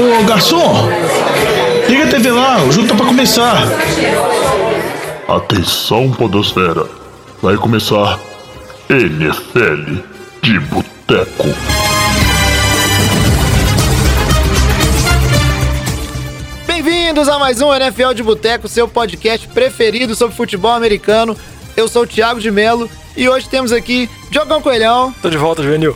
Ô garçom, liga a TV lá, o jogo tá pra começar. Atenção, Podosfera. Vai começar NFL de Boteco. Bem-vindos a mais um NFL de Boteco, seu podcast preferido sobre futebol americano. Eu sou o Thiago de Melo e hoje temos aqui Diogão Coelhão. Tô de volta, Juvenil.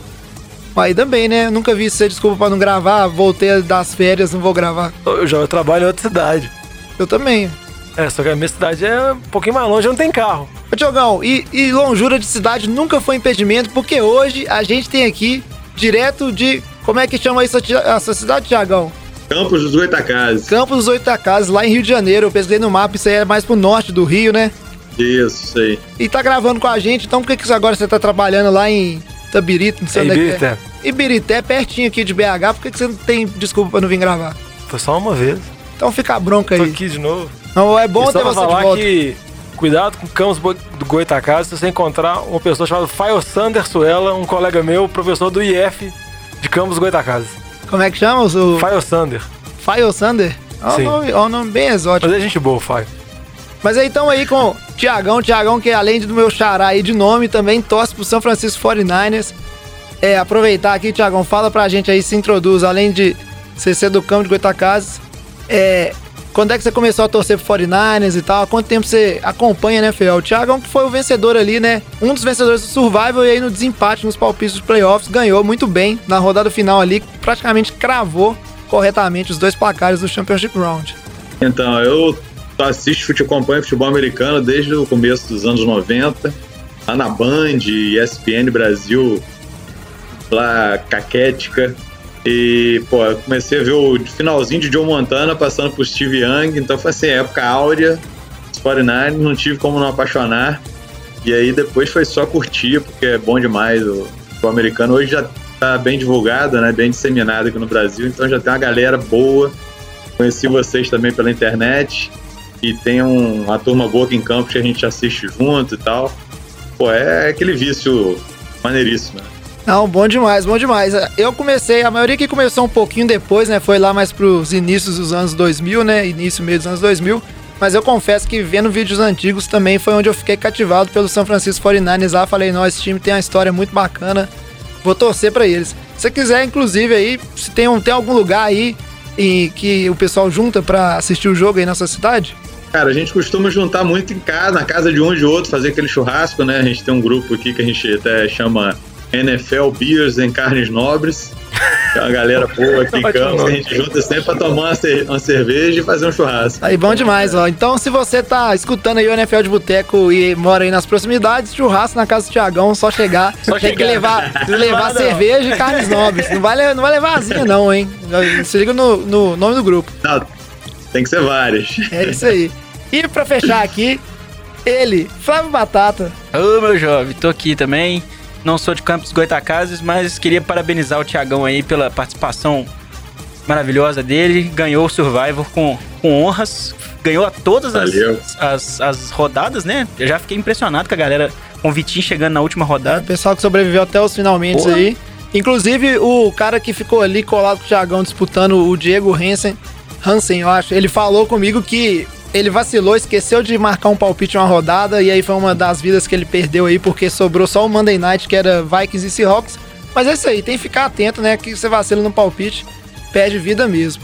Aí também, né? Nunca vi você desculpa pra não gravar, voltei das férias, não vou gravar. Eu já trabalho em outra cidade. Eu também. É, só que a minha cidade é um pouquinho mais longe, não tem carro. Ô, Diogão, e, e longura de cidade nunca foi impedimento, porque hoje a gente tem aqui, direto de. Como é que chama isso a sua cidade, Tiagão? Campos dos Goitacazes. Campos dos Goitacazes, lá em Rio de Janeiro. Eu pesquisei no mapa, isso aí é mais pro norte do Rio, né? Isso, isso aí. E tá gravando com a gente, então por que, que agora você tá trabalhando lá em Tabirito, não sei É onde é que Ibirité. é? Ibirité, pertinho aqui de BH, por que, que você não tem desculpa pra não vir gravar? Foi só uma vez. Então fica a bronca Tô aí. aqui de novo. Não, é bom E ter você de falar volta. que cuidado com Campos do Goitacazes se você encontrar uma pessoa chamada Faio Sander Suela, um colega meu, professor do IF de Campos Goitacazes. Como é que chama? O Faio Sander. Fire Sander? É um nome, é um nome bem exótico. Mas é gente boa, Faio. Mas aí então aí com Tiagão, Tiagão que além do meu xará aí de nome, também torce pro São Francisco 49ers. É, aproveitar aqui, Tiagão, fala pra gente aí, se introduz, além de você ser do campo de Goitacazes, é, quando é que você começou a torcer pro 49ers e tal? Há quanto tempo você acompanha, né, Fel? O Tiagão que foi o vencedor ali, né? Um dos vencedores do Survival e aí no desempate nos palpites dos playoffs, ganhou muito bem na rodada final ali, praticamente cravou corretamente os dois placares do Championship Round. Então, eu assisto futebol, acompanho futebol americano desde o começo dos anos 90, lá na Band, ESPN Brasil, lá Caquética. E, pô, comecei a ver o finalzinho de Joe Montana passando por Steve Young, então foi assim, época áurea, os 49 não tive como não apaixonar. E aí depois foi só curtir, porque é bom demais o futebol americano. Hoje já tá bem divulgado, né, bem disseminado aqui no Brasil, então já tem uma galera boa. Conheci vocês também pela internet e tem um- uma turma boa aqui em Campos que a gente assiste junto e tal. Pô, é aquele vício maneiríssimo, né? Não, bom demais, bom demais. Eu comecei, a maioria que começou um pouquinho depois, né? Foi lá mais pros inícios dos anos 2000, né? Início, meio dos anos 2000. Mas eu confesso que vendo vídeos antigos também foi onde eu fiquei cativado pelo São Francisco 49ers lá. Falei, não, esse time tem uma história muito bacana. Vou torcer pra eles. Se quiser, inclusive, aí, se tem, um, tem algum lugar aí em que o pessoal junta pra assistir o jogo aí na sua cidade? Cara, a gente costuma juntar muito em casa, na casa de um e de outro, fazer aquele churrasco, né? A gente tem um grupo aqui que a gente até chama NFL Beers em Carnes Nobres. Que é uma galera boa aqui em Campos, que a gente junta sempre pra tomar uma, cer- uma cerveja e fazer um churrasco. Aí bom demais, ó. Então, se você tá escutando aí o NFL de Boteco e mora aí nas proximidades, churrasco na casa do Tiagão, só chegar. Só tem que chegar. levar, levar Não. cerveja e carnes nobres. Não vai, não vai levar asinha, não, hein? Se liga no, no nome do grupo. Não, tem que ser várias. É isso aí. E pra fechar aqui, ele, Flávio Batata. Ô, meu jovem, tô aqui também. Não sou de Campos Goitacazes, mas queria parabenizar o Tiagão aí pela participação maravilhosa dele. Ganhou o Survivor com, com honras. Ganhou a todas as, as, as rodadas, né? Eu já fiquei impressionado com a galera, com o Vitinho chegando na última O rodada. pessoal que sobreviveu até os finalmente Porra. aí. Inclusive, o cara que ficou ali colado com o Thiagão disputando o Diego Hansen, Hansen, eu acho, ele falou comigo que ele vacilou, esqueceu de marcar um palpite uma rodada, e aí foi uma das vidas que ele perdeu aí, porque sobrou só o Monday Night, que era Vikings e Seahawks. Mas é isso aí, tem que ficar atento, né? Que você vacila no palpite, perde vida mesmo.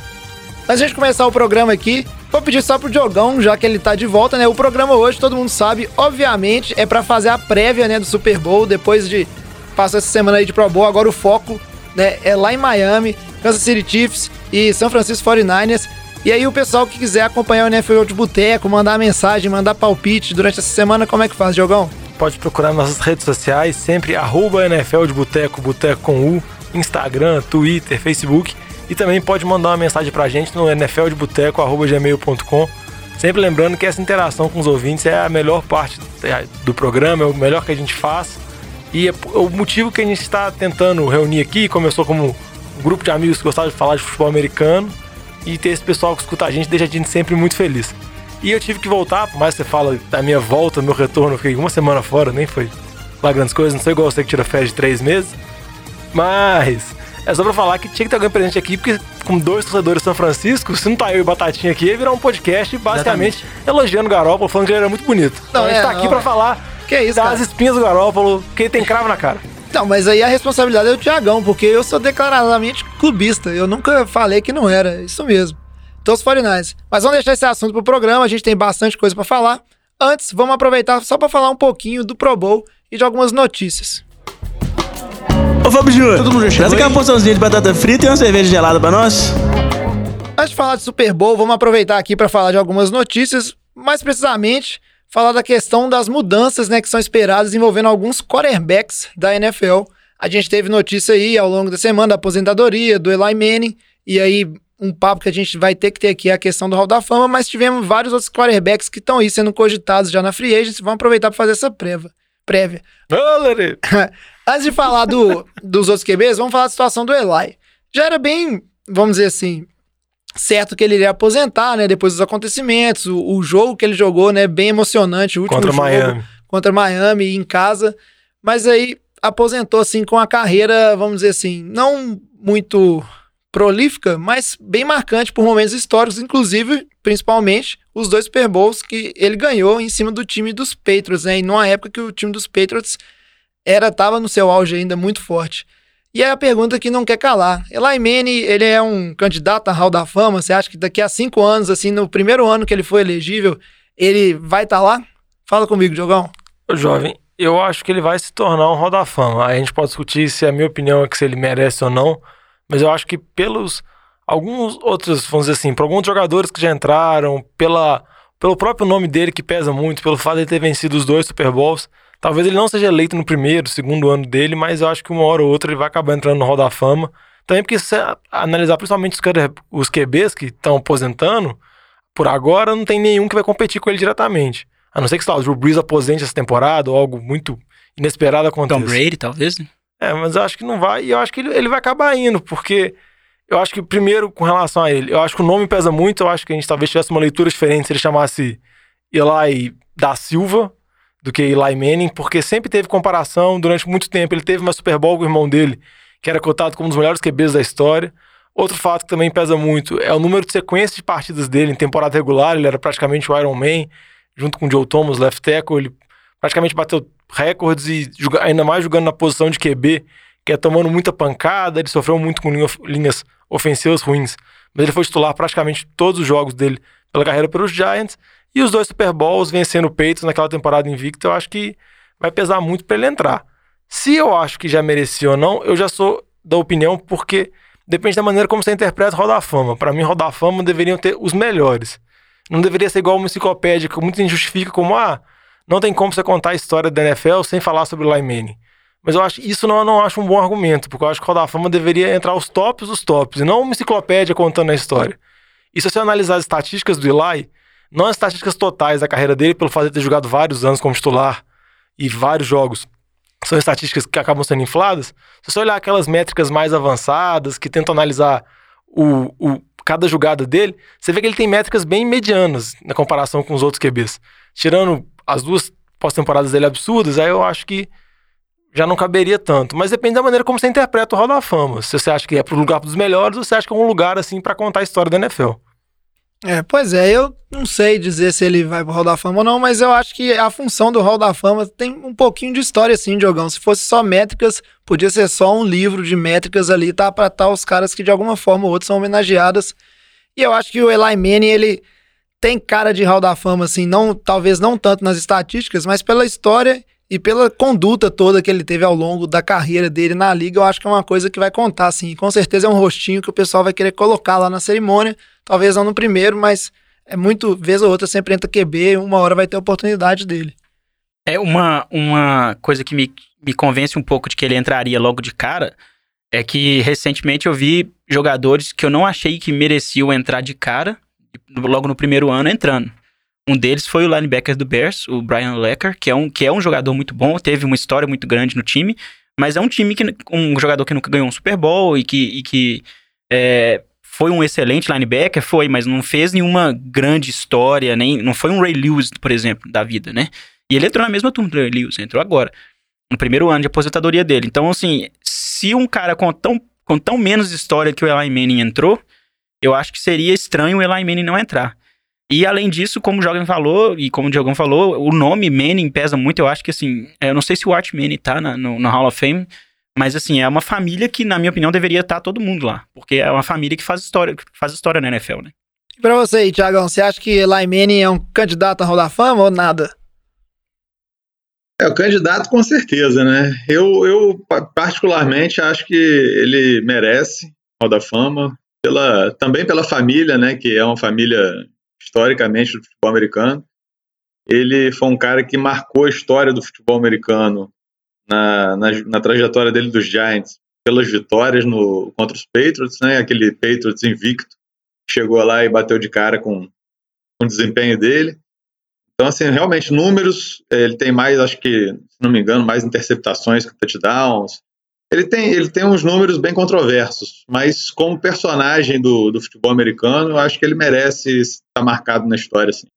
De a gente começar o programa aqui, vou pedir só pro Diogão, já que ele tá de volta, né? O programa hoje, todo mundo sabe, obviamente, é pra fazer a prévia, né, do Super Bowl, depois de passar essa semana aí de Pro Bowl, agora o foco, né, é lá em Miami, Kansas City Chiefs e São Francisco 49ers. E aí o pessoal que quiser acompanhar o NFL de Boteco, mandar mensagem, mandar palpite durante essa semana, como é que faz, Diogão? Pode procurar nossas redes sociais, sempre arroba NFL de Boteco, Boteco com U, Instagram, Twitter, Facebook. E também pode mandar uma mensagem pra gente no nfldeboteco.gmail.com. Sempre lembrando que essa interação com os ouvintes é a melhor parte do programa, é o melhor que a gente faz. E é o motivo que a gente está tentando reunir aqui começou como um grupo de amigos que gostavam de falar de futebol americano. E ter esse pessoal que escuta a gente deixa a gente sempre muito feliz. E eu tive que voltar, por mais que você fala da minha volta, meu retorno, eu fiquei uma semana fora, nem foi lá grandes coisas, não sou igual você que tira férias de três meses. Mas É só pra falar que tinha que ter alguém presente aqui, porque com dois torcedores de São Francisco, se não tá eu e Batatinha aqui, ia virar um podcast basicamente elogiando o Garópolo, falando que ele era muito bonito. Não, Então a gente é, tá aqui não, pra é. falar Que isso, das cara? espinhas do Garópolo, que ele tem cravo na cara. Não, mas aí a responsabilidade é do Tiagão, porque eu sou declaradamente clubista. Eu nunca falei que não era. Isso mesmo. Então os 49 Mas vamos deixar esse assunto pro programa, a gente tem bastante coisa pra falar. Antes, vamos aproveitar só pra falar um pouquinho do Pro Bowl e de algumas notícias. Ô Fábio Júnior, Todo mundo já chegou traz aquela aí? porçãozinha de batata frita e uma cerveja gelada pra nós. Antes de falar de Super Bowl, vamos aproveitar aqui para falar de algumas notícias, mais precisamente falar da questão das mudanças né, que são esperadas envolvendo alguns quarterbacks da NFL. A gente teve notícia aí ao longo da semana da aposentadoria do Eli Manning, e aí um papo que a gente vai ter que ter aqui é a questão do Hall da Fama, mas tivemos vários outros quarterbacks que estão aí sendo cogitados já na Free Agency, vamos aproveitar para fazer essa prévia. prévia. Antes de falar do, dos outros QBs, vamos falar da situação do Eli. Já era bem, vamos dizer assim, certo que ele iria aposentar, né? Depois dos acontecimentos, o, o jogo que ele jogou, né? Bem emocionante, o último Contra jogo Miami. contra Miami em casa. Mas aí aposentou assim com a carreira, vamos dizer assim, não muito prolífica, mas bem marcante por momentos históricos, inclusive, principalmente, os dois Super Bowls que ele ganhou em cima do time dos Patriots, né? E numa época que o time dos Patriots era tava no seu auge ainda muito forte. E é a pergunta que não quer calar. Eli Manning, ele é um candidato a Hall da Fama. Você acha que daqui a cinco anos, assim, no primeiro ano que ele for elegível, ele vai estar lá? Fala comigo, Diogão. Ô, jovem, eu acho que ele vai se tornar um Hall da Fama. Aí a gente pode discutir se a minha opinião é que se ele merece ou não, mas eu acho que pelos alguns outros, vamos dizer assim, por alguns jogadores que já entraram, pela, pelo próprio nome dele que pesa muito, pelo fato de ele ter vencido os dois Super Bowls, talvez ele não seja eleito no primeiro, segundo ano dele, mas eu acho que uma hora ou outra ele vai acabar entrando no Hall da Fama. Também porque se você analisar principalmente os, cara- os QBs que estão aposentando, por agora não tem nenhum que vai competir com ele diretamente. A não ser que, sei lá, o Drew Brees aposente essa temporada ou algo muito inesperado aconteça. Tom Brady, talvez. né? É, mas eu acho que não vai. E eu acho que ele, ele vai acabar indo, porque eu acho que, primeiro, com relação a ele, eu acho que o nome pesa muito. Eu acho que a gente talvez tivesse uma leitura diferente se ele chamasse Eli da Silva do que Eli Manning, porque sempre teve comparação durante muito tempo. Ele teve uma Super Bowl com o irmão dele, que era cotado como um dos melhores QBs da história. Outro fato que também pesa muito é o número de sequências de partidas dele em temporada regular. Ele era praticamente o Iron Man, junto com o Joe Thomas, left tackle. Ele praticamente bateu recordes e ainda mais jogando na posição de QB, que é tomando muita pancada. Ele sofreu muito com linha- linhas ofensivas ruins. Mas ele foi titular praticamente todos os jogos dele pela carreira pelos Giants. E os dois Super Bowls vencendo o Patriots naquela temporada invicta, eu acho que vai pesar muito para ele entrar. Se eu acho que já merecia ou não, eu já sou da opinião porque depende da maneira como você interpreta o Hall da Fama. Para mim, Hall da Fama deveriam ter os melhores. Não deveria ser igual uma enciclopédia que muita gente justifica como, ah, não tem como você contar a história da NFL sem falar sobre o Manning. Mas eu acho isso não, eu não acho um bom argumento, porque eu acho que o Hall da Fama deveria entrar os tops dos tops, e não uma enciclopédia contando a história. E se você analisar as estatísticas do Eli, não as estatísticas totais da carreira dele, pelo fato de ter jogado vários anos como titular e vários jogos, são estatísticas que acabam sendo infladas. Se você olhar aquelas métricas mais avançadas, que tentam analisar o, o- cada jogada dele, você vê que ele tem métricas bem medianas na comparação com os outros QBs. Tirando as duas pós-temporadas dele absurdas, aí eu acho que já não caberia tanto. Mas depende da maneira como você interpreta o Hall da Fama. Se você acha que é pro lugar dos melhores, ou você acha que é um lugar, assim, para contar a história da NFL. É, pois é, eu não sei dizer se ele vai pro Hall da Fama ou não, mas eu acho que a função do Hall da Fama tem um pouquinho de história, assim, Diogão. Se fosse só métricas, podia ser só um livro de métricas ali, tá? Pra estar os caras que de alguma forma ou outra são homenageados. E eu acho que o Eli Manning, ele tem cara de Hall da Fama, assim, não, talvez não tanto nas estatísticas, mas pela história e pela conduta toda que ele teve ao longo da carreira dele na liga, eu acho que é uma coisa que vai contar, assim. Com certeza é um rostinho que o pessoal vai querer colocar lá na cerimônia. Talvez não no primeiro, mas é muito, vez ou outra, sempre entra QB, uma hora vai ter oportunidade dele. É uma, uma coisa que me, me convence um pouco de que ele entraria logo de cara. É que recentemente eu vi jogadores que eu não achei que mereciam entrar de cara, logo no primeiro ano, entrando. Um deles foi o linebacker do Bears, o Brian Lecker, que é um, que é um jogador muito bom, teve uma história muito grande no time, mas é um time que um jogador que nunca ganhou um Super Bowl e que, e que é, foi um excelente linebacker, foi, mas não fez nenhuma grande história, nem não foi um Ray Lewis, por exemplo, da vida, né? E ele entrou na mesma turma do Ray Lewis, entrou agora, no primeiro ano de aposentadoria dele. Então, assim, se um cara com tão com tão menos história que o Eli Manning entrou, eu acho que seria estranho o Eli Manning não entrar. E além disso, como o Jogam falou, e como o Diogão falou, o nome Manning pesa muito. Eu acho que assim, eu não sei se o Art Manning tá na, no, no Hall of Fame, mas assim, é uma família que, na minha opinião, deveria estar todo mundo lá. Porque é uma família que faz história, que faz história na NFL, né? E pra você, Thiagão, você acha que Eli Manning é um candidato a Hall da Fama ou nada? É, o candidato com certeza, né? Eu, eu particularmente acho que ele merece Hall da Fama, pela, também pela família, né? Que é uma família historicamente do futebol americano. Ele foi um cara que marcou a história do futebol americano na, na, na trajetória dele dos Giants pelas vitórias no, contra os Patriots, né? Aquele Patriots invicto chegou lá e bateu de cara com, com o desempenho dele. Então, assim, realmente, números, ele tem mais, acho que, se não me engano, mais interceptações que touchdowns. Ele tem, ele tem uns números bem controversos, mas como personagem do, do futebol americano, acho que ele merece estar marcado na história, assim.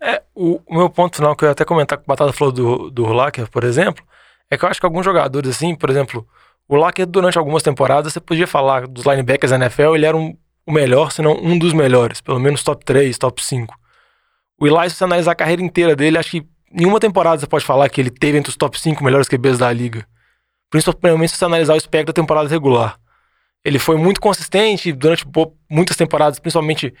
É, o, o meu ponto final, que eu ia até comentar que o Batata falou do, do Urlacher, por exemplo, é que eu acho que alguns jogadores, assim, por exemplo, o Urlacher, durante algumas temporadas, você podia falar dos linebackers da NFL, ele era um, o melhor, se não um dos melhores, pelo menos top 3, top 5. O Eli, se você analisar a carreira inteira dele, acho que nenhuma temporada você pode falar que ele teve entre os top 5 melhores QBs da liga. Principalmente se você analisar o espectro da temporada regular. Ele foi muito consistente durante muitas temporadas, principalmente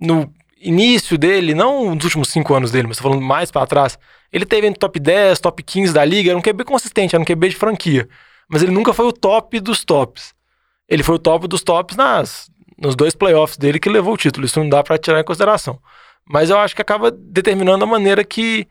no início dele, não nos últimos 5 anos dele, mas falando mais para trás. Ele teve entre top 10, top 15 da liga, era um QB consistente, era um QB de franquia. Mas ele nunca foi o top dos tops. Ele foi o top dos tops nas, nos dois playoffs dele que levou o título. Isso não dá para tirar em consideração. Mas eu acho que acaba determinando a maneira que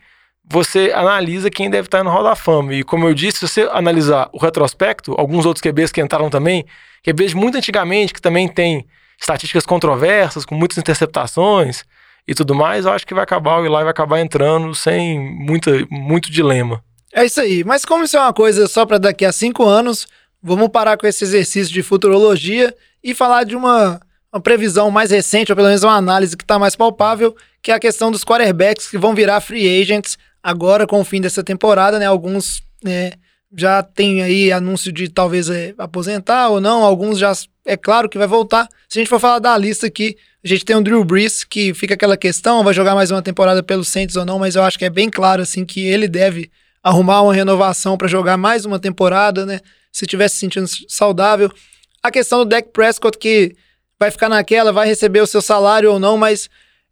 você analisa quem deve estar no Hall da Fama. E como eu disse, se você analisar o retrospecto, alguns outros QBs que entraram também, QBs muito antigamente, que também tem estatísticas controversas, com muitas interceptações e tudo mais, eu acho que vai acabar, o Eli vai acabar entrando sem muita, muito dilema. É isso aí. Mas como isso é uma coisa só para daqui a cinco anos, vamos parar com esse exercício de futurologia e falar de uma, uma previsão mais recente, ou pelo menos uma análise que está mais palpável, que é a questão dos quarterbacks que vão virar free agents agora com o fim dessa temporada, né? Alguns né, já tem aí anúncio de talvez é, aposentar ou não, alguns já é claro que vai voltar. Se a gente for falar da lista aqui, a gente tem o Drew Brees, que fica aquela questão, vai jogar mais uma temporada pelo Saints ou não, mas eu acho que é bem claro assim que ele deve arrumar uma renovação para jogar mais uma temporada, né? Se tivesse se sentindo saudável. A questão do Dak Prescott, que vai ficar naquela, vai receber o seu salário ou não, mas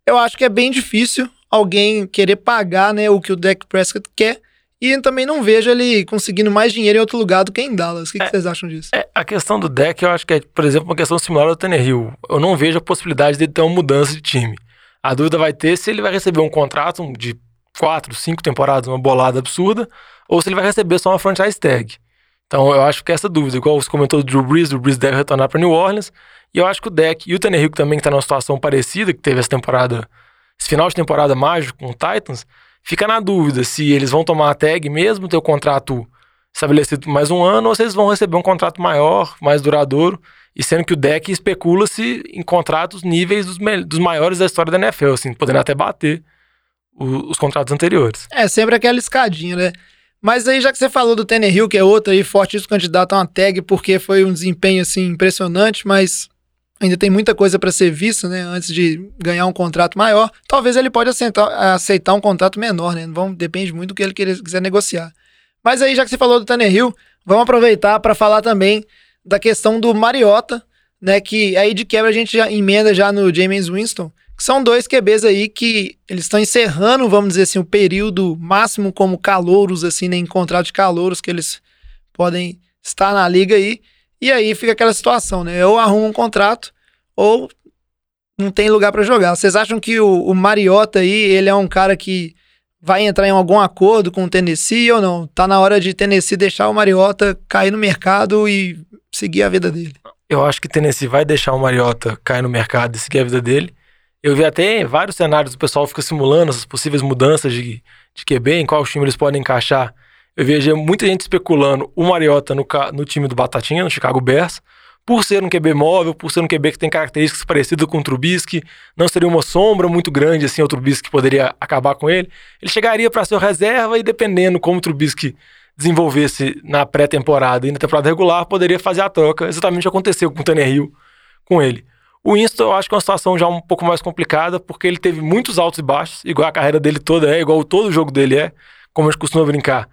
eu acho que é bem difícil alguém querer pagar né, o que o Dak Prescott quer. E também não vejo ele conseguindo mais dinheiro em outro lugar do que em Dallas. O que, é, que vocês acham disso? É, a questão do Dak, eu acho que é, por exemplo, uma questão similar ao Tannehill. Eu não vejo a possibilidade de ter uma mudança de time. A dúvida vai ter se ele vai receber um contrato de quatro, cinco temporadas, uma bolada absurda, ou se ele vai receber só uma franchise tag. Então eu acho que essa dúvida, igual você comentou do Drew Brees, o Drew Brees deve retornar para New Orleans, e eu acho que o Deck e o Tannehill que também está numa situação parecida, que teve essa temporada, esse final de temporada mágico com o Titans, fica na dúvida se eles vão tomar a tag mesmo, ter o contrato estabelecido mais um ano, ou se eles vão receber um contrato maior, mais duradouro, e sendo que o deck especula-se em contratos níveis dos, dos maiores da história da NFL, assim, podendo até bater o, os contratos anteriores. É, sempre aquela escadinha, né? Mas aí, já que você falou do Tannehill, que é outro aí, fortíssimo candidato a uma tag, porque foi um desempenho, assim, impressionante, mas ainda tem muita coisa para ser vista, né? Antes de ganhar um contrato maior. Talvez ele pode aceitar, aceitar um contrato menor, né? Vamos, depende muito do que ele quiser negociar. Mas aí, já que você falou do Tannehill, vamos aproveitar para falar também da questão do Mariota, né? Que aí de quebra a gente já emenda já no James Winston, que são dois QBs aí que eles estão encerrando, vamos dizer assim, o período máximo como calouros, assim, né, em contrato de calouros que eles podem estar na liga aí. E aí fica aquela situação, né? Ou arruma um contrato, ou não tem lugar para jogar. Vocês acham que o, o, Mariota aí, ele é um cara que vai entrar em algum acordo com o Tennessee ou não? Tá na hora de Tennessee deixar o Mariota cair no mercado e seguir a vida dele. Eu acho que Tennessee vai deixar o Mariota cair no mercado e seguir a vida dele. Eu vi até vários cenários, o pessoal fica simulando essas possíveis mudanças de, de QB, em qual time eles podem encaixar. Eu vejo muita gente especulando o Mariota no, no time do Batatinha, no Chicago Bears, por ser um QB móvel, por ser um QB que tem características parecidas com o Trubisky, não seria uma sombra muito grande assim o Trubisky poderia acabar com ele. Ele chegaria para ser reserva e dependendo como o Trubisky desenvolvesse na pré-temporada e na temporada regular, poderia fazer a troca. Exatamente o que aconteceu com o Tannehill com ele. O Winston, eu acho que é uma situação já um pouco mais complicada, porque ele teve muitos altos e baixos, igual a carreira dele toda é, igual todo o jogo dele é, como a gente costuma brincar.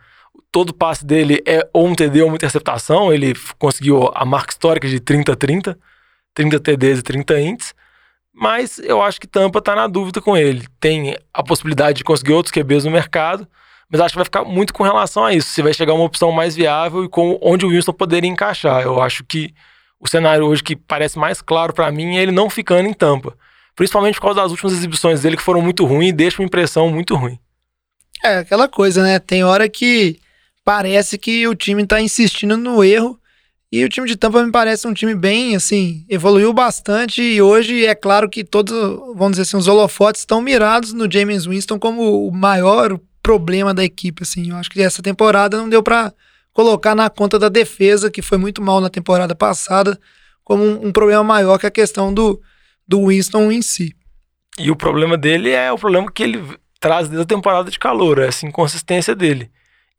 Todo passe dele é ou um TD ou uma interceptação, ele conseguiu a marca histórica de 30-30, 30 TDs e 30 ints, mas eu acho que Tampa tá na dúvida com ele. Tem a possibilidade de conseguir outros QBs no mercado, mas acho que vai ficar muito com relação a isso. Se vai chegar uma opção mais viável e com onde o Wilson poderia encaixar. Eu acho que o cenário hoje que parece mais claro para mim é ele não ficando em Tampa. Principalmente por causa das últimas exibições dele que foram muito ruins e deixam uma impressão muito ruim. É, aquela coisa, né? Tem hora que parece que o time tá insistindo no erro e o time de Tampa me parece um time bem, assim, evoluiu bastante e hoje é claro que todos, vamos dizer assim, os holofotes estão mirados no James Winston como o maior problema da equipe, assim. Eu acho que essa temporada não deu para colocar na conta da defesa, que foi muito mal na temporada passada, como um, um, problema maior que a questão do, do Winston em si. E o problema dele é o problema que ele traz desde a temporada de calor, essa inconsistência dele.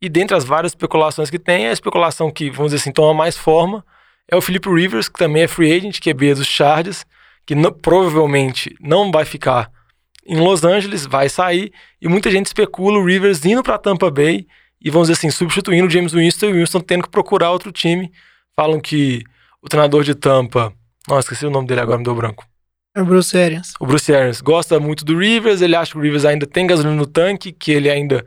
E dentre as várias especulações que tem, a especulação que, vamos dizer assim, toma mais forma é o Felipe Rivers, que também é free agent, que é dos Chargers, que não, provavelmente não vai ficar em Los Angeles, vai sair, e muita gente especula o Rivers indo para Tampa Bay e, vamos dizer assim, substituindo o James Winston e o Winston tendo que procurar outro time. Falam que o treinador de Tampa, nossa, esqueci o nome dele agora, me deu branco. É o Bruce Arians. O Bruce Arians gosta muito do Rivers, ele acha que o Rivers ainda tem gasolina no tanque, que ele ainda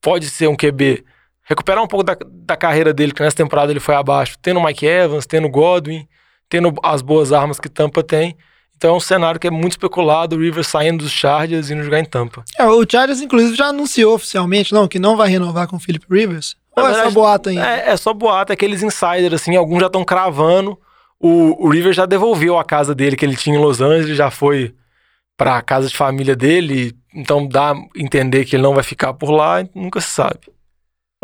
pode ser um QB recuperar um pouco da, da carreira dele, que nessa temporada ele foi abaixo, tendo o Mike Evans, tendo o Godwin, tendo as boas armas que Tampa tem. Então é um cenário que é muito especulado, o Rivers saindo dos Chargers e indo jogar em Tampa. É, o Chargers, inclusive, já anunciou oficialmente, não, que não vai renovar com o Philip Rivers. Ou é só boato ainda? É, é só boato, é aqueles insiders, assim, alguns já estão cravando. O, o Rivers já devolveu a casa dele que ele tinha em Los Angeles, já foi para a casa de família dele, então dá a entender que ele não vai ficar por lá, nunca se sabe.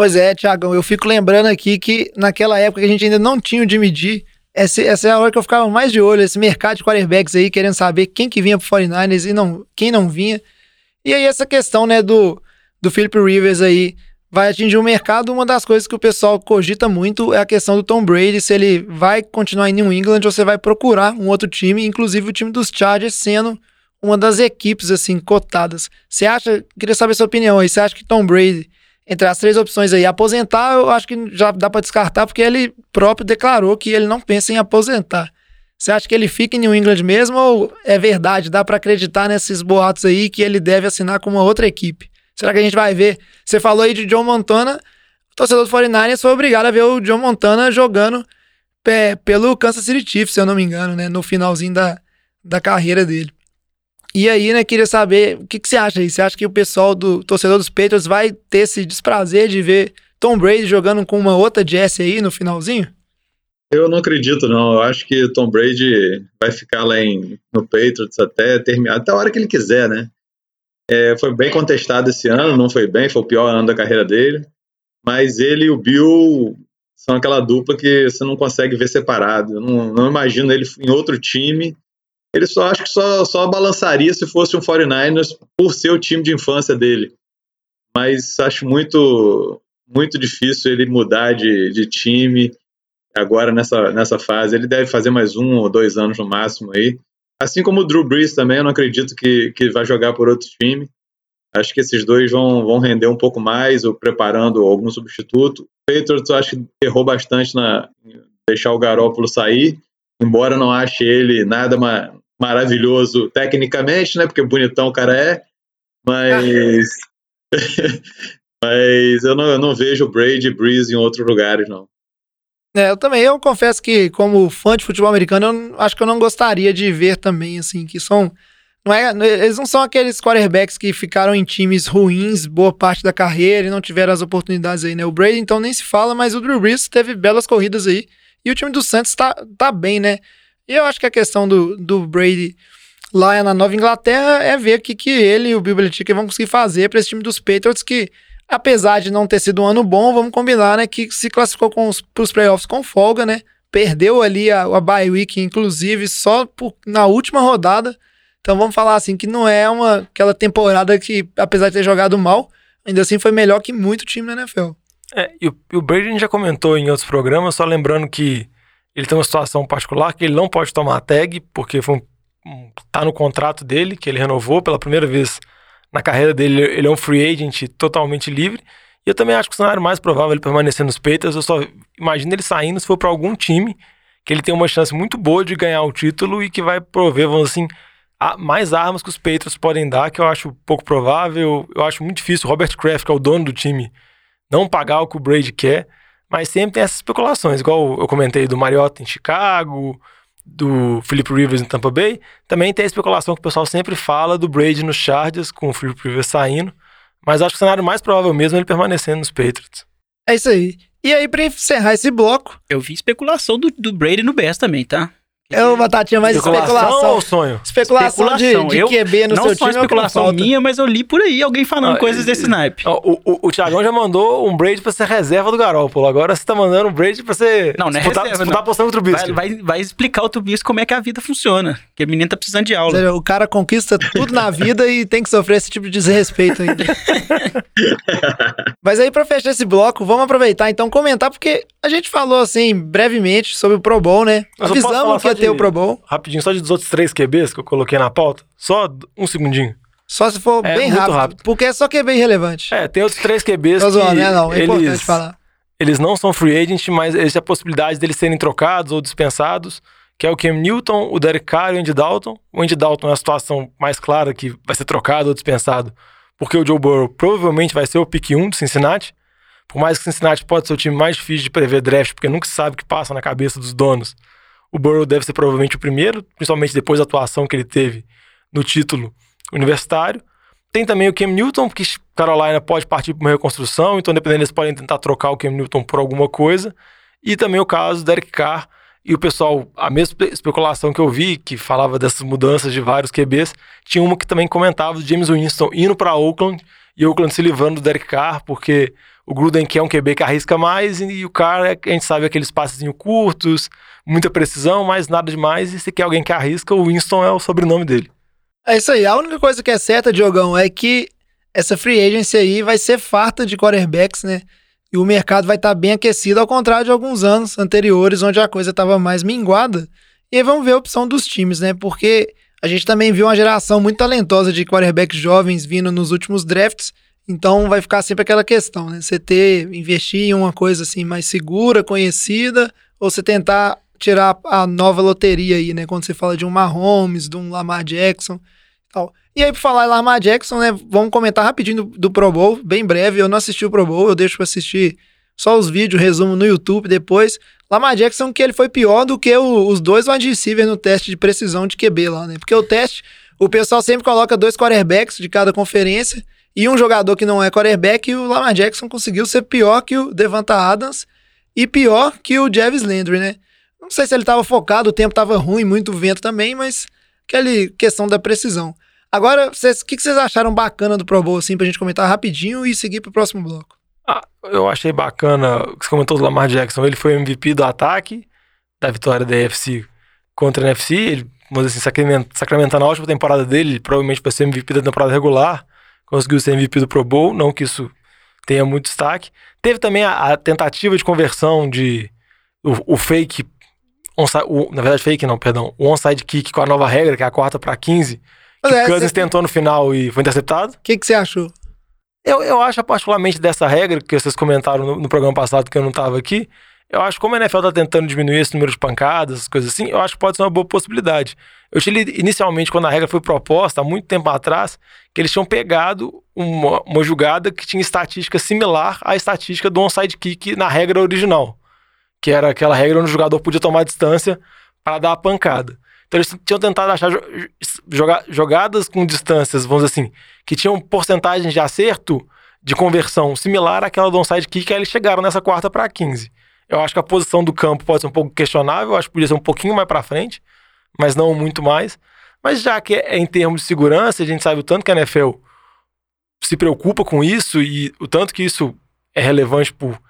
Pois é, Tiagão, eu fico lembrando aqui que naquela época que a gente ainda não tinha o Jimmy G, essa, essa é a hora que eu ficava mais de olho, esse mercado de quarterbacks aí, querendo saber quem que vinha pro 49ers e não, quem não vinha. E aí essa questão, né, do, do Philip Rivers aí, vai atingir o mercado. Uma das coisas que o pessoal cogita muito é a questão do Tom Brady, se ele vai continuar em New England ou você vai procurar um outro time, inclusive o time dos Chargers sendo uma das equipes, assim, cotadas. Você acha, queria saber sua opinião aí, você acha que Tom Brady entre as três opções aí, aposentar, eu acho que já dá para descartar, porque ele próprio declarou que ele não pensa em aposentar. Você acha que ele fica em New England mesmo ou é verdade? Dá para acreditar nesses boatos aí que ele deve assinar com uma outra equipe? Será que a gente vai ver? Você falou aí de John Montana, o torcedor do 49ers foi obrigado a ver o John Montana jogando pelo Kansas City Chiefs, se eu não me engano, né, no finalzinho da, da carreira dele. E aí, né, queria saber o que, que você acha aí? Você acha que o pessoal do torcedor dos Patriots vai ter esse desprazer de ver Tom Brady jogando com uma outra Jesse aí no finalzinho? Eu não acredito, não. Eu acho que Tom Brady vai ficar lá em, no Patriots até terminar, até a hora que ele quiser, né? É, foi bem contestado esse ano, não foi bem, foi o pior ano da carreira dele. Mas ele e o Bill são aquela dupla que você não consegue ver separado. Eu não, não imagino ele em outro time ele só acho que só, só balançaria se fosse um 49ers por ser o time de infância dele. Mas acho muito muito difícil ele mudar de, de time agora nessa, nessa fase. Ele deve fazer mais um ou dois anos no máximo aí. Assim como o Drew Brees também, eu não acredito que, que vai jogar por outro time. Acho que esses dois vão, vão render um pouco mais, ou preparando algum substituto. O Patriots acho que errou bastante na deixar o Garópolo sair, embora não ache ele nada maravilhoso tecnicamente, né? Porque bonitão o cara é, mas. mas eu não, eu não vejo Brady e Breeze em outros lugares, não. É, eu também, eu confesso que, como fã de futebol americano, eu acho que eu não gostaria de ver também, assim, que são. Não é, eles não são aqueles quarterbacks que ficaram em times ruins boa parte da carreira e não tiveram as oportunidades aí, né? O Brady, então, nem se fala, mas o Drew Brees teve belas corridas aí. E o time do Santos tá, tá bem, né? E eu acho que a questão do, do Brady lá na Nova Inglaterra é ver o que, que ele e o Bill Belichick vão conseguir fazer para esse time dos Patriots que, apesar de não ter sido um ano bom, vamos combinar, né, que se classificou para os playoffs com folga, né? Perdeu ali a, a bye week, inclusive, só por, na última rodada. Então vamos falar assim que não é uma aquela temporada que, apesar de ter jogado mal, ainda assim foi melhor que muito time na NFL. É, e o, e o Brady a gente já comentou em outros programas, só lembrando que ele tem uma situação particular que ele não pode tomar a tag, porque foi um, tá no contrato dele, que ele renovou pela primeira vez na carreira dele, ele é um free agent totalmente livre. E eu também acho que o cenário mais provável é ele permanecer nos Patriots, eu só imagino ele saindo se for para algum time que ele tem uma chance muito boa de ganhar o título e que vai prover, vamos assim, mais armas que os Patriots podem dar, que eu acho pouco provável. Eu acho muito difícil Robert Kraft, que é o dono do time, não pagar o que o Brady quer. Mas sempre tem essas especulações, igual eu comentei do Mariota em Chicago, do Philip Rivers em Tampa Bay. Também tem a especulação que o pessoal sempre fala do Brady nos Chargers, com o Philip Rivers saindo. Mas acho que o cenário mais provável mesmo é ele permanecendo nos Patriots. É isso aí. E aí, pra encerrar esse bloco. Eu vi especulação do, do Brady no Bears também, tá? É uma batatinha mais especulação. especulação ou sonho? Especulação, especulação. de, de QB no não seu só time. Não especulação minha, mas eu li por aí alguém falando ah, coisas desse naipe. O, o, o Thiagão já mandou um Brady pra ser reserva do Garoppolo. Agora você tá mandando um Brady pra ser. Não, não é disputar, reserva, disputar não. a posição do Trubisky. Vai, vai, vai, explicar o Trubisky como é que a vida funciona. Que o menino tá precisando de aula. Seja, o cara conquista tudo na vida e tem que sofrer esse tipo de desrespeito ainda. mas aí, pra fechar esse bloco, vamos aproveitar então comentar, porque a gente falou assim brevemente sobre o Pro Bowl, né? Mas Avisamos que ia ter o Pro Bowl rapidinho, só de outros três QBs que eu coloquei na pauta. Só um segundinho. Só se for é, bem rápido, rápido, Porque é só QB irrelevante. É, tem outros três QBs Tô zoando, que né? Não, é eles, importante falar. Eles não são free agent, mas existe a possibilidade deles serem trocados ou dispensados, que é o Cam Newton, o Derek Carr e o Andy Dalton. O Andy Dalton é a situação mais clara que vai ser trocado ou dispensado, porque o Joe Burrow provavelmente vai ser o pick 1 do Cincinnati. Por mais que Cincinnati pode ser o time mais difícil de prever draft, porque nunca se sabe o que passa na cabeça dos donos. O Burrow deve ser provavelmente o primeiro, principalmente depois da atuação que ele teve no título universitário. Tem também o Cam Newton, porque Carolina pode partir para uma reconstrução, então dependendo eles podem tentar trocar o Cam Newton por alguma coisa. E também o caso do Derek Carr e o pessoal, a mesma especulação que eu vi, que falava dessas mudanças de vários QBs, tinha uma que também comentava do James Winston indo para Oakland e Oakland se livrando do Derek Carr, porque o Gruden quer um QB que arrisca mais e o Carr, a gente sabe aqueles passes curtos, muita precisão, mas nada demais. E se quer alguém que arrisca, o Winston é o sobrenome dele. É isso aí. A única coisa que é certa, Diogão, é que essa free agency aí vai ser farta de quarterbacks, né? E o mercado vai estar tá bem aquecido, ao contrário de alguns anos anteriores, onde a coisa estava mais minguada. E aí vamos ver a opção dos times, né? Porque a gente também viu uma geração muito talentosa de quarterbacks jovens vindo nos últimos drafts. Então vai ficar sempre aquela questão, né? Você ter, investir em uma coisa assim mais segura, conhecida, ou você tentar tirar a nova loteria aí, né? Quando você fala de um Mahomes, de um Lamar Jackson tal. E aí, por falar em Lamar Jackson, né? Vamos comentar rapidinho do, do, Pro Bowl, bem breve. Eu não assisti o Pro Bowl, eu deixo pra assistir só os vídeos, resumo no YouTube depois. Lamar Jackson, que ele foi pior do que o, os dois wide no teste de precisão de QB lá, né? Porque o teste, o pessoal sempre coloca dois quarterbacks de cada conferência e um jogador que não é quarterback, o Lamar Jackson conseguiu ser pior que o Devonta Adams e pior que o Jarvis Landry, né? Não sei se ele estava focado, o tempo estava ruim, muito vento também, mas aquela questão da precisão. Agora, o que, que vocês acharam bacana do Pro Bowl, assim, pra gente comentar rapidinho e seguir pro próximo bloco? Ah, eu achei bacana o que você comentou do Lamar Jackson. Ele foi MVP do ataque, da vitória da NFC contra a NFC. Ele, dizer assim, sacramentando a última temporada dele, ele provavelmente vai ser MVP da temporada regular. Conseguiu ser MVP do Pro Bowl, não que isso tenha muito destaque. Teve também a, a tentativa de conversão de o, o fake o, na verdade, fake não, perdão. O onside kick com a nova regra, que é a quarta para 15, Mas que é, o Cousins tentou no final e foi interceptado. O que, que você achou? Eu, eu acho particularmente dessa regra que vocês comentaram no, no programa passado que eu não estava aqui. Eu acho que como a NFL está tentando diminuir esse número de pancadas, coisas assim, eu acho que pode ser uma boa possibilidade. Eu tinha inicialmente, quando a regra foi proposta, há muito tempo atrás, que eles tinham pegado uma, uma jogada que tinha estatística similar à estatística do onside kick na regra original que era aquela regra onde o jogador podia tomar distância para dar a pancada. Então eles tinham tentado achar joga jogadas com distâncias, vamos dizer assim, que tinham porcentagem de acerto de conversão similar àquela do onside kick, aí eles chegaram nessa quarta para 15. Eu acho que a posição do campo pode ser um pouco questionável, acho que podia ser um pouquinho mais para frente, mas não muito mais. Mas já que é em termos de segurança, a gente sabe o tanto que a NFL se preocupa com isso e o tanto que isso é relevante por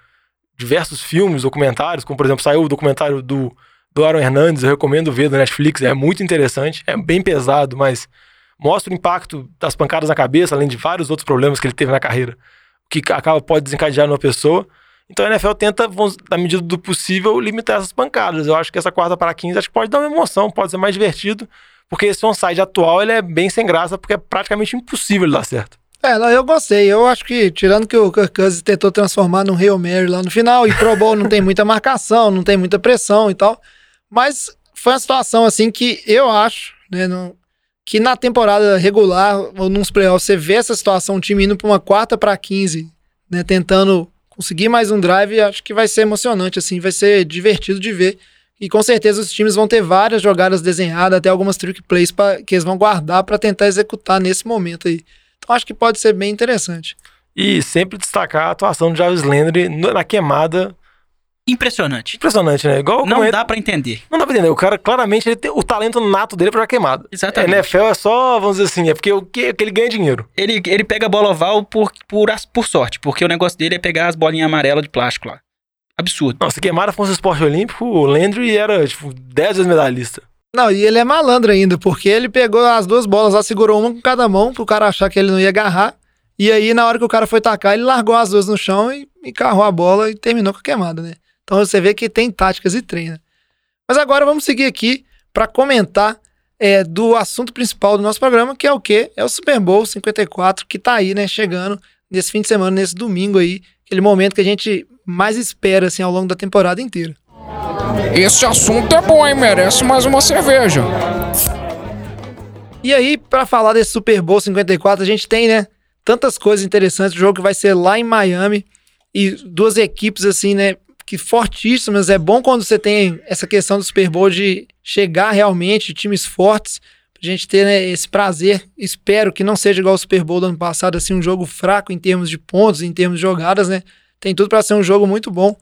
diversos filmes, documentários, como por exemplo saiu o documentário do, do Aaron Hernandes, eu recomendo ver do Netflix, é muito interessante, é bem pesado, mas mostra o impacto das pancadas na cabeça, além de vários outros problemas que ele teve na carreira, que acaba pode desencadear numa pessoa. Então a NFL tenta, na medida do possível, limitar essas pancadas. Eu acho que essa quarta para 15 acho que pode dar uma emoção, pode ser mais divertido, porque esse onside atual ele é bem sem graça, porque é praticamente impossível dar certo. É, eu gostei. Eu acho que, tirando que o Kirk Cousins tentou transformar num Hail Mary lá no final, e Pro Bowl não tem muita marcação, não tem muita pressão e tal. Mas foi uma situação, assim, que eu acho, né, que na temporada regular, ou nos playoffs, você vê essa situação, um time indo pra uma quarta para 15, né, tentando conseguir mais um drive, acho que vai ser emocionante, assim, vai ser divertido de ver. E com certeza os times vão ter várias jogadas desenhadas, até algumas trick plays pra, que eles vão guardar para tentar executar nesse momento aí. Então acho que pode ser bem interessante. E sempre destacar a atuação do Jarvis Landry na queimada. Impressionante. Impressionante, né? Igual Não comento- dá pra entender. Não dá pra entender. O cara, claramente, ele tem o talento nato dele pra jogar queimada. Exatamente. NFL é só, vamos dizer assim, é porque, o que, que ele ganha dinheiro. Ele, ele pega a bola oval por, por, por sorte, porque o negócio dele é pegar as bolinhas amarelas de plástico lá. Absurdo. Não, se queimada fosse esporte olímpico, o Landry era, tipo, 10 vezes medalhista. Não, e ele é malandro ainda, porque ele pegou as duas bolas lá, segurou uma com cada mão, pro cara achar que ele não ia agarrar. E aí, na hora que o cara foi tacar, ele largou as duas no chão e encarrou a bola e terminou com a queimada, né? Então você vê que tem táticas e treina. Mas agora vamos seguir aqui para comentar é, do assunto principal do nosso programa, que é o quê? É o Super Bowl 54, que tá aí, né? Chegando nesse fim de semana, nesse domingo aí, aquele momento que a gente mais espera, assim, ao longo da temporada inteira. Esse assunto é bom, hein? Merece mais uma cerveja. E aí, pra falar desse Super Bowl 54, a gente tem, né, tantas coisas interessantes. O jogo que vai ser lá em Miami e duas equipes, assim, né, que fortíssimas. É bom quando você tem essa questão do Super Bowl de chegar realmente, times fortes, pra gente ter né, esse prazer. Espero que não seja igual o Super Bowl do ano passado, assim, um jogo fraco em termos de pontos, em termos de jogadas, né. Tem tudo pra ser um jogo muito bom.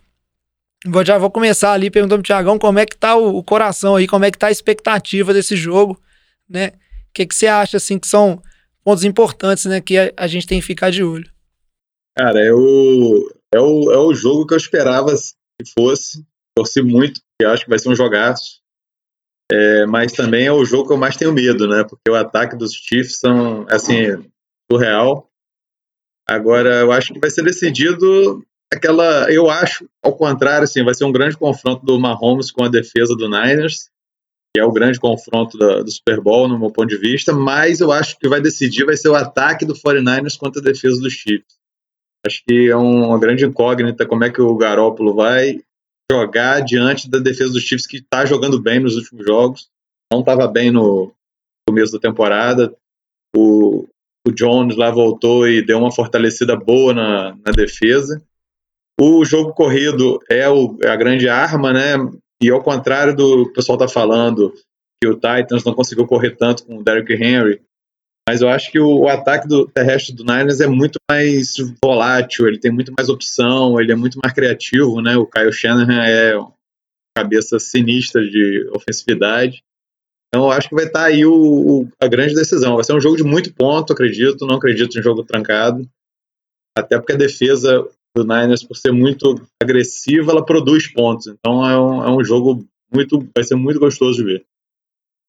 Vou, já vou começar ali perguntando pro Tiagão como é que tá o, o coração aí, como é que tá a expectativa desse jogo, né? O que, que você acha, assim, que são pontos importantes, né, que a, a gente tem que ficar de olho? Cara, é o, é o, é o jogo que eu esperava que fosse. Torci muito, porque acho que vai ser um jogaço. É, mas também é o jogo que eu mais tenho medo, né? Porque o ataque dos Chiefs são, assim, surreal. Agora, eu acho que vai ser decidido aquela. Eu acho, ao contrário, assim, vai ser um grande confronto do Mahomes com a defesa do Niners, que é o grande confronto da- do Super Bowl, no meu ponto de vista. Mas eu acho que vai decidir vai ser o ataque do 49ers contra a defesa dos Chiefs. Acho que é uma grande incógnita como é que o Garópolo vai jogar diante da defesa dos Chiefs, que está jogando bem nos últimos jogos. Não estava bem no começo da temporada. O, o Jones lá voltou e deu uma fortalecida boa na, na defesa. O jogo corrido é, o- é a grande arma, né? E ao contrário do que o pessoal está falando, que o Titans não conseguiu correr tanto com o Derrick Henry, mas eu acho que o, o ataque do terrestre do Niners é muito mais volátil, ele tem muito mais opção, ele é muito mais criativo, né? O Kyle Shanahan é cabeça sinistra de ofensividade. Então eu acho que vai estar aí o, o- a grande decisão. Vai ser um jogo de muito ponto, acredito. Não acredito em jogo trancado. Até porque a defesa do Niners, por ser muito agressiva, ela produz pontos. Então é um, é um jogo muito. Vai ser muito gostoso de ver.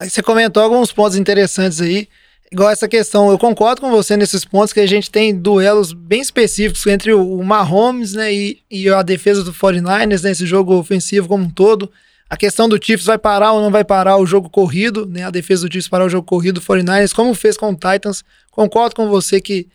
Aí você comentou alguns pontos interessantes aí, igual essa questão, eu concordo com você nesses pontos que a gente tem duelos bem específicos entre o Mahomes, né, e, e a defesa do 49ers, né, esse jogo ofensivo como um todo. A questão do Chiefs vai parar ou não vai parar o jogo corrido, né, a defesa do Chiefs parar o jogo corrido do 49ers, como fez com o Titans. Concordo com você que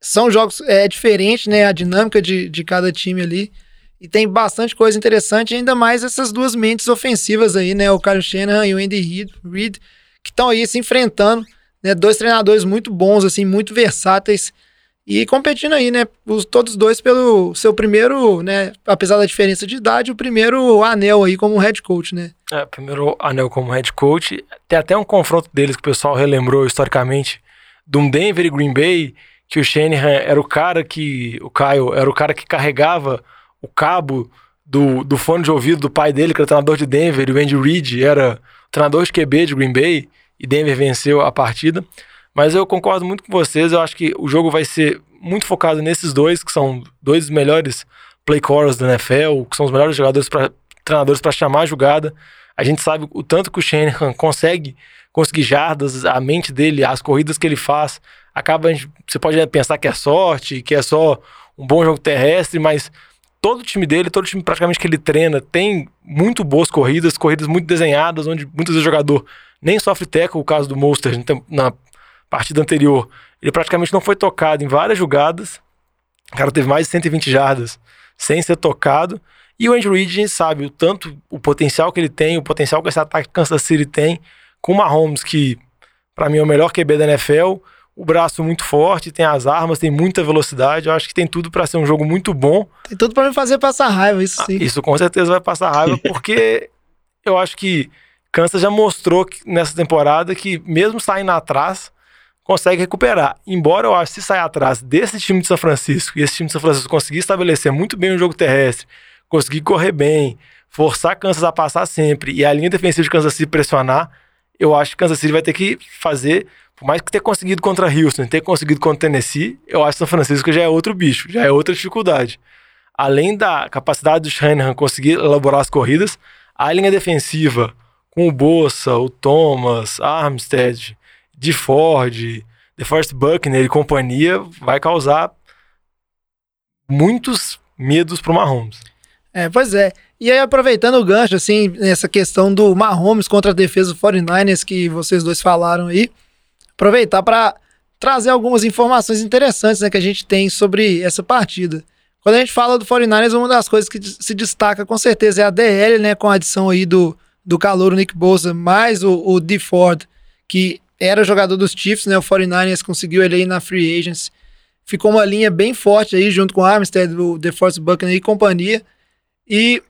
são jogos é diferente, né, a dinâmica de, de cada time ali. E tem bastante coisa interessante, ainda mais essas duas mentes ofensivas aí, né? O Kyle Shanahan e o Andy Reid, Reid, que estão aí se enfrentando, né? Dois treinadores muito bons, assim, muito versáteis e competindo aí, né? Os, todos dois pelo seu primeiro, né? Apesar da diferença de idade, o primeiro anel aí como head coach, né? É, primeiro anel como head coach. Tem até um confronto deles que o pessoal relembrou historicamente de um Denver e Green Bay, que o Shanahan era o cara que. O Kyle era o cara que carregava o cabo do, do fone de ouvido do pai dele, que era treinador de Denver, e o Andy Reid era treinador de QB de Green Bay, e Denver venceu a partida. Mas eu concordo muito com vocês, eu acho que o jogo vai ser muito focado nesses dois, que são dois dos melhores play callers da NFL, que são os melhores jogadores pra, treinadores para chamar a jogada. A gente sabe o tanto que o Shanahan consegue conseguir jardas, a mente dele, as corridas que ele faz, acaba você pode pensar que é sorte, que é só um bom jogo terrestre, mas todo o time dele, todo o time praticamente que ele treina, tem muito boas corridas, corridas muito desenhadas, onde muitas vezes o jogador nem sofre teco, o caso do Monster na partida anterior. Ele praticamente não foi tocado em várias jogadas. O cara teve mais de 120 jardas sem ser tocado. E o Andrew Reid, sabe o tanto, o potencial que ele tem, o potencial que esse ataque Kansas City tem, com o Mahomes, que para mim é o melhor QB da NFL, o braço muito forte, tem as armas, tem muita velocidade. Eu acho que tem tudo para ser um jogo muito bom. Tem tudo para me fazer passar raiva, isso sim. Ah, isso com certeza vai passar raiva, porque eu acho que Kansas já mostrou que, nessa temporada que, mesmo saindo atrás, consegue recuperar. Embora eu acho que se sair atrás desse time de São Francisco e esse time de São Francisco conseguir estabelecer muito bem o jogo terrestre, conseguir correr bem, forçar Kansas a passar sempre e a linha defensiva de Kansas City pressionar, eu acho que Kansas City vai ter que fazer, por mais que ter conseguido contra Houston, ter conseguido contra Tennessee, eu acho que São Francisco já é outro bicho, já é outra dificuldade. Além da capacidade do Shanahan conseguir elaborar as corridas, a linha defensiva com o Bossa, o Thomas, Armstead, de Ford, The Forest Buckner e companhia, vai causar muitos medos pro Mahomes. É, pois é. E aí, aproveitando o gancho, assim, nessa questão do Mahomes contra a defesa do 49ers que vocês dois falaram aí, aproveitar para trazer algumas informações interessantes né, que a gente tem sobre essa partida. Quando a gente fala do 49ers, uma das coisas que se destaca com certeza é a DL, né, com a adição aí do, do calor Nick Bosa, mais o, o D. Ford, que era jogador dos Chiefs, né, o 49ers conseguiu ele aí na Free Agents. Ficou uma linha bem forte aí, junto com o Armstead, o DeForest Buckner e companhia. E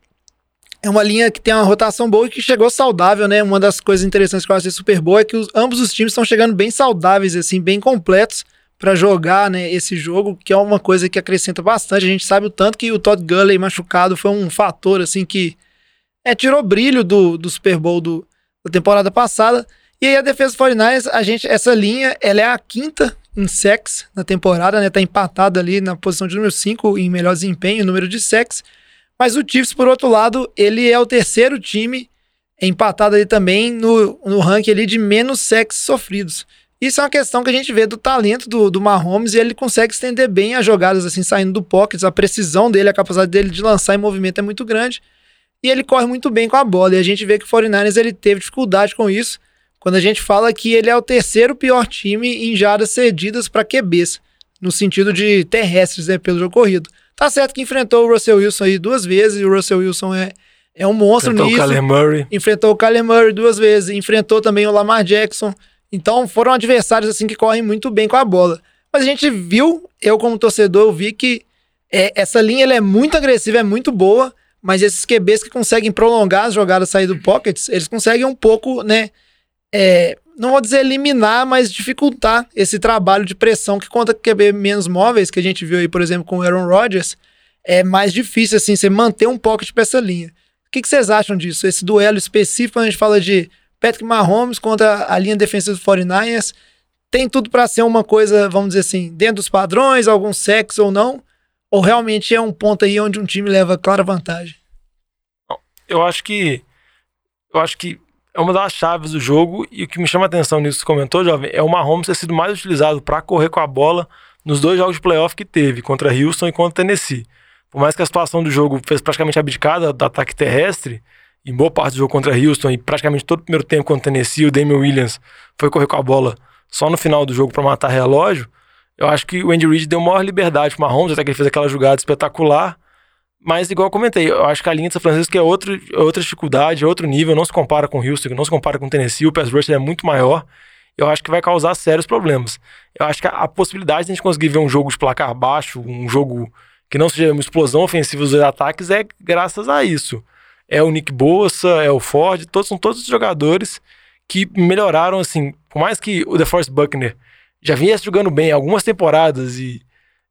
é uma linha que tem uma rotação boa e que chegou saudável, né? Uma das coisas interessantes que eu achei super boa é que os, ambos os times estão chegando bem saudáveis, assim, bem completos para jogar, né, esse jogo, que é uma coisa que acrescenta bastante. A gente sabe o tanto que o Todd Gurley machucado foi um fator, assim, que é, tirou brilho do, do Super Bowl do, da temporada passada. E aí a defesa do 49ers, a gente, essa linha, ela é a quinta em sacks na temporada, né? Tá empatada ali na posição de número 5 em melhor desempenho, número de sacks. Mas o Chiefs, por outro lado, ele é o terceiro time empatado ali também no, no ranking ali de menos sacks sofridos. Isso é uma questão que a gente vê do talento do, do Mahomes e ele consegue estender bem as jogadas assim, saindo do pocket, a precisão dele, a capacidade dele de lançar em movimento é muito grande e ele corre muito bem com a bola. E a gente vê que o 49ers ele teve dificuldade com isso quando a gente fala que ele é o terceiro pior time em jardas cedidas para QBs, no sentido de terrestres, né, pelo jogo corrido. Tá certo que enfrentou o Russell Wilson aí duas vezes, e o Russell Wilson é, é um monstro enfrentou nisso. O Kyler Murray. Enfrentou o Kyler Murray duas vezes, enfrentou também o Lamar Jackson. Então foram adversários assim que correm muito bem com a bola. Mas a gente viu, eu como torcedor, eu vi que é, essa linha ela é muito agressiva, é muito boa, mas esses QBs que conseguem prolongar as jogadas sair do pockets, eles conseguem um pouco, né? É, não vou dizer eliminar, mas dificultar esse trabalho de pressão que conta QB menos móveis, que a gente viu aí, por exemplo, com o Aaron Rodgers, é mais difícil, assim, você manter um pocket para essa linha. O que, que, vocês acham disso? Esse duelo específico, a gente fala de Patrick Mahomes contra a linha defensiva do 49ers, tem tudo para ser uma coisa, vamos dizer assim, dentro dos padrões, algum sexo ou não, ou realmente é um ponto aí onde um time leva clara vantagem? Eu acho que eu acho que é uma das chaves do jogo e o que me chama a atenção nisso que você comentou, jovem, é o Mahomes ter sido mais utilizado para correr com a bola nos dois jogos de playoff que teve, contra Houston e contra Tennessee. Por mais que a situação do jogo fez praticamente abdicada do ataque terrestre, em boa parte do jogo contra Houston e praticamente todo o primeiro tempo contra Tennessee, o Damian Williams foi correr com a bola só no final do jogo para matar relógio. Eu acho que o Andy Reid deu maior liberdade para Mahomes, até que ele fez aquela jogada espetacular mas, igual eu comentei, eu acho que a linha de São Francisco é outro, é outra dificuldade, é outro nível, não se compara com Houston, não se compara com Tennessee, o pass rush é muito maior. Eu acho que vai causar sérios problemas. Eu acho que a, a possibilidade de a gente conseguir ver um jogo de placar baixo, um jogo que não seja uma explosão ofensiva dos ataques, é graças a isso. É o Nick Bossa, é o Ford, todos, são todos os jogadores que melhoraram, assim, por mais que o DeForest Buckner já vinha jogando bem algumas temporadas e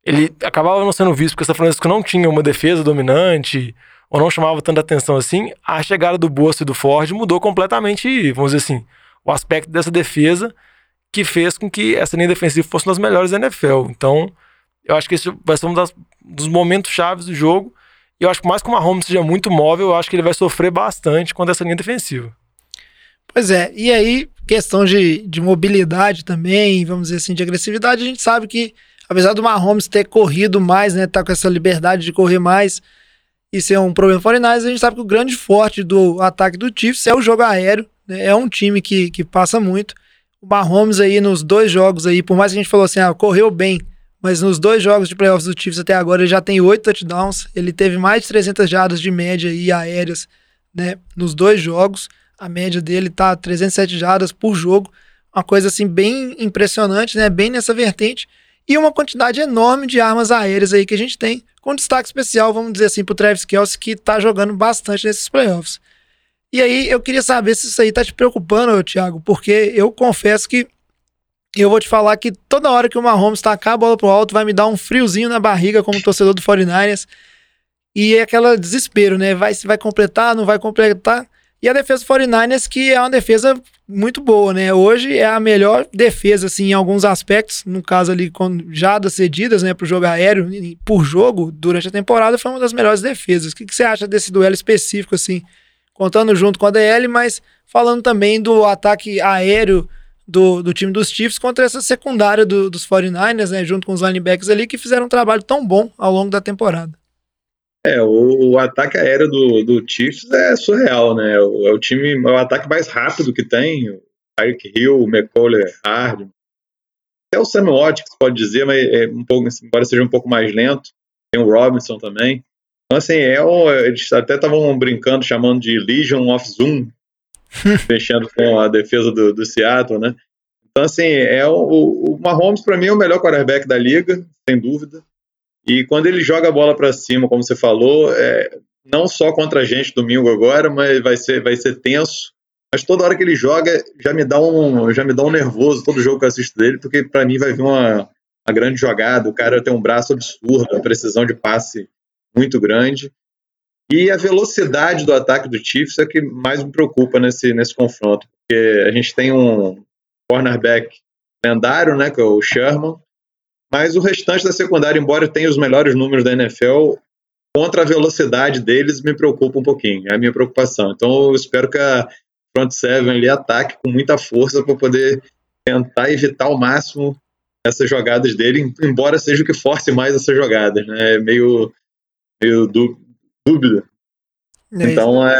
ele acabava não sendo visto porque o São Francisco não tinha uma defesa dominante ou não chamava tanta atenção assim, a chegada do Bosso e do Ford mudou completamente, vamos dizer assim, o aspecto dessa defesa que fez com que essa linha defensiva fosse uma das melhores da NFL. Então, eu acho que esse vai ser um das, dos momentos chaves do jogo. E eu acho que mais que o Mahomes seja muito móvel, eu acho que ele vai sofrer bastante contra essa linha defensiva. Pois é, e aí, questão de, de mobilidade também, vamos dizer assim, de agressividade, a gente sabe que apesar do Mahomes ter corrido mais, né, tá com essa liberdade de correr mais, isso é um problema para 49ers, a gente sabe que o grande forte do ataque do Chiefs é o jogo aéreo, né? É um time que, que passa muito. O Mahomes aí nos dois jogos aí, por mais que a gente falou assim, ah, correu bem, mas nos dois jogos de playoffs do Chiefs até agora ele já tem oito touchdowns, ele teve mais de 300 jardas de média e aéreas, né, nos dois jogos. A média dele tá 307 jardas por jogo, uma coisa assim bem impressionante, né, bem nessa vertente. E uma quantidade enorme de armas aéreas aí que a gente tem, com destaque especial, vamos dizer assim, pro Travis Kelce, que tá jogando bastante nesses playoffs. E aí eu queria saber se isso aí tá te preocupando, Thiago, porque eu confesso que eu vou te falar que toda hora que o Mahomes tacar a bola pro alto vai me dar um friozinho na barriga como torcedor do 49ers. E é aquela desespero, né? Vai se vai completar, não vai completar. E a defesa do 49ers que é uma defesa muito boa, né? Hoje é a melhor defesa assim em alguns aspectos, no caso ali com jadas cedidas, né, pro jogo aéreo por jogo durante a temporada foi uma das melhores defesas. O que, que você acha desse duelo específico assim? contando junto com a DL, mas falando também do ataque aéreo do, do time dos Chiefs contra essa secundária do, dos 49ers, né, junto com os linebackers ali, que fizeram um trabalho tão bom ao longo da temporada. É, o, o ataque aéreo do, do Chiefs é surreal, né? É o, é o time, é o ataque mais rápido que tem. O Tyreek Hill, o McCollum, Hard. Até o Samuel Watkins pode dizer, mas é um pouco, embora seja um pouco mais lento. Tem o Robinson também. Então, assim, é um, eles até estavam brincando, chamando de Legion of Zoom, fechando com a defesa do, do Seattle, né? Então, assim, é o, o Mahomes, para mim, é o melhor quarterback da liga, sem dúvida. E quando ele joga a bola para cima, como você falou, é, não só contra a gente domingo agora, mas vai ser, vai ser tenso. Mas toda hora que ele joga, já me dá um, já me dá um nervoso todo jogo que eu assisto dele, porque para mim vai vir uma, uma grande jogada. O cara tem um braço absurdo, a precisão de passe muito grande. E a velocidade do ataque do Chiefs é que mais me preocupa nesse, nesse confronto, porque a gente tem um cornerback lendário, né, que é o Sherman, mas o restante da secundária, embora tenha os melhores números da NFL, contra a velocidade deles me preocupa um pouquinho, é a minha preocupação. Então eu espero que a front seven ali ataque com muita força para poder tentar evitar ao máximo essas jogadas dele, embora seja o que force mais essas jogadas, né? É meio meio dúvida. É então é,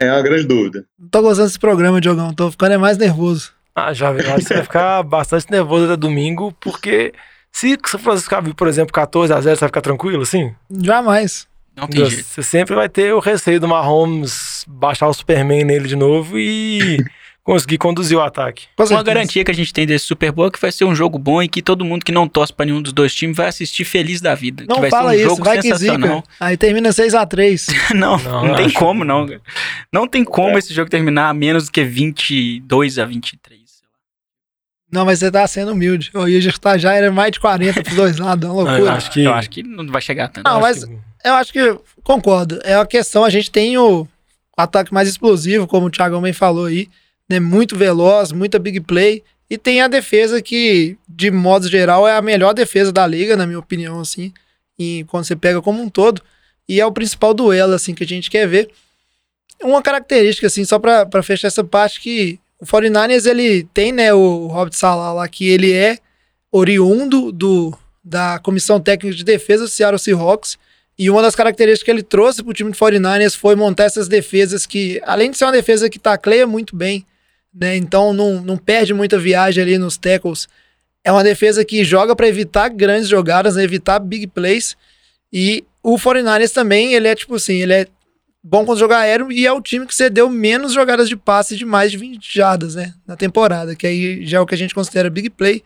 é, é, uma grande dúvida. Não tô gostando desse programa, Diogão. Tô ficando é mais nervoso. Ah, já vi. Você vai ficar bastante nervoso até domingo, porque se o Francisco ficar, por exemplo, 14 a 0 você vai ficar tranquilo, assim? Jamais. Não tem jeito. Você sempre vai ter o receio do Mahomes baixar o Superman nele de novo e conseguir conduzir o ataque. Uma garantia que a gente tem desse Super Bowl é que vai ser um jogo bom e que todo mundo que não torce pra nenhum dos dois times vai assistir feliz da vida. Não que vai fala ser um isso, jogo vai que sensacional. zica. Aí termina 6x3. não, Não, não, eu tem acho- como, não. cara. Não tem como esse jogo terminar a menos do que 22 a 23. Não, mas você tá sendo humilde. O Iger tá já era mais de 40 pros dois lados, é uma loucura. eu acho que. Eu acho que não vai chegar tanto. Não, eu mas acho que- eu acho que concordo. É uma questão, a gente tem o ataque mais explosivo, como o Thiago bem falou aí, né? Muito veloz, muita big play. E tem a defesa que, de modo geral, é a melhor defesa da liga, na minha opinião, assim. E quando você pega como um todo. E é o principal duelo, assim, que a gente quer ver. Uma característica, assim, só pra fechar essa parte, que o 49ers, ele tem, né, o Robert Salah lá, que ele é oriundo do, da Comissão Técnica de Defesa do Seattle Seahawks. E uma das características que ele trouxe pro time do 49ers foi montar essas defesas que, além de ser uma defesa que tacleia muito bem, né? Então não, não perde muita viagem ali nos tackles. É uma defesa que joga para evitar grandes jogadas, né, evitar big plays. E o 49ers também, ele é tipo assim, ele é bom quando jogar aéreo e é o time que cedeu menos jogadas de passe de mais de 20 jardas, né, na temporada, que aí já é o que a gente considera big play.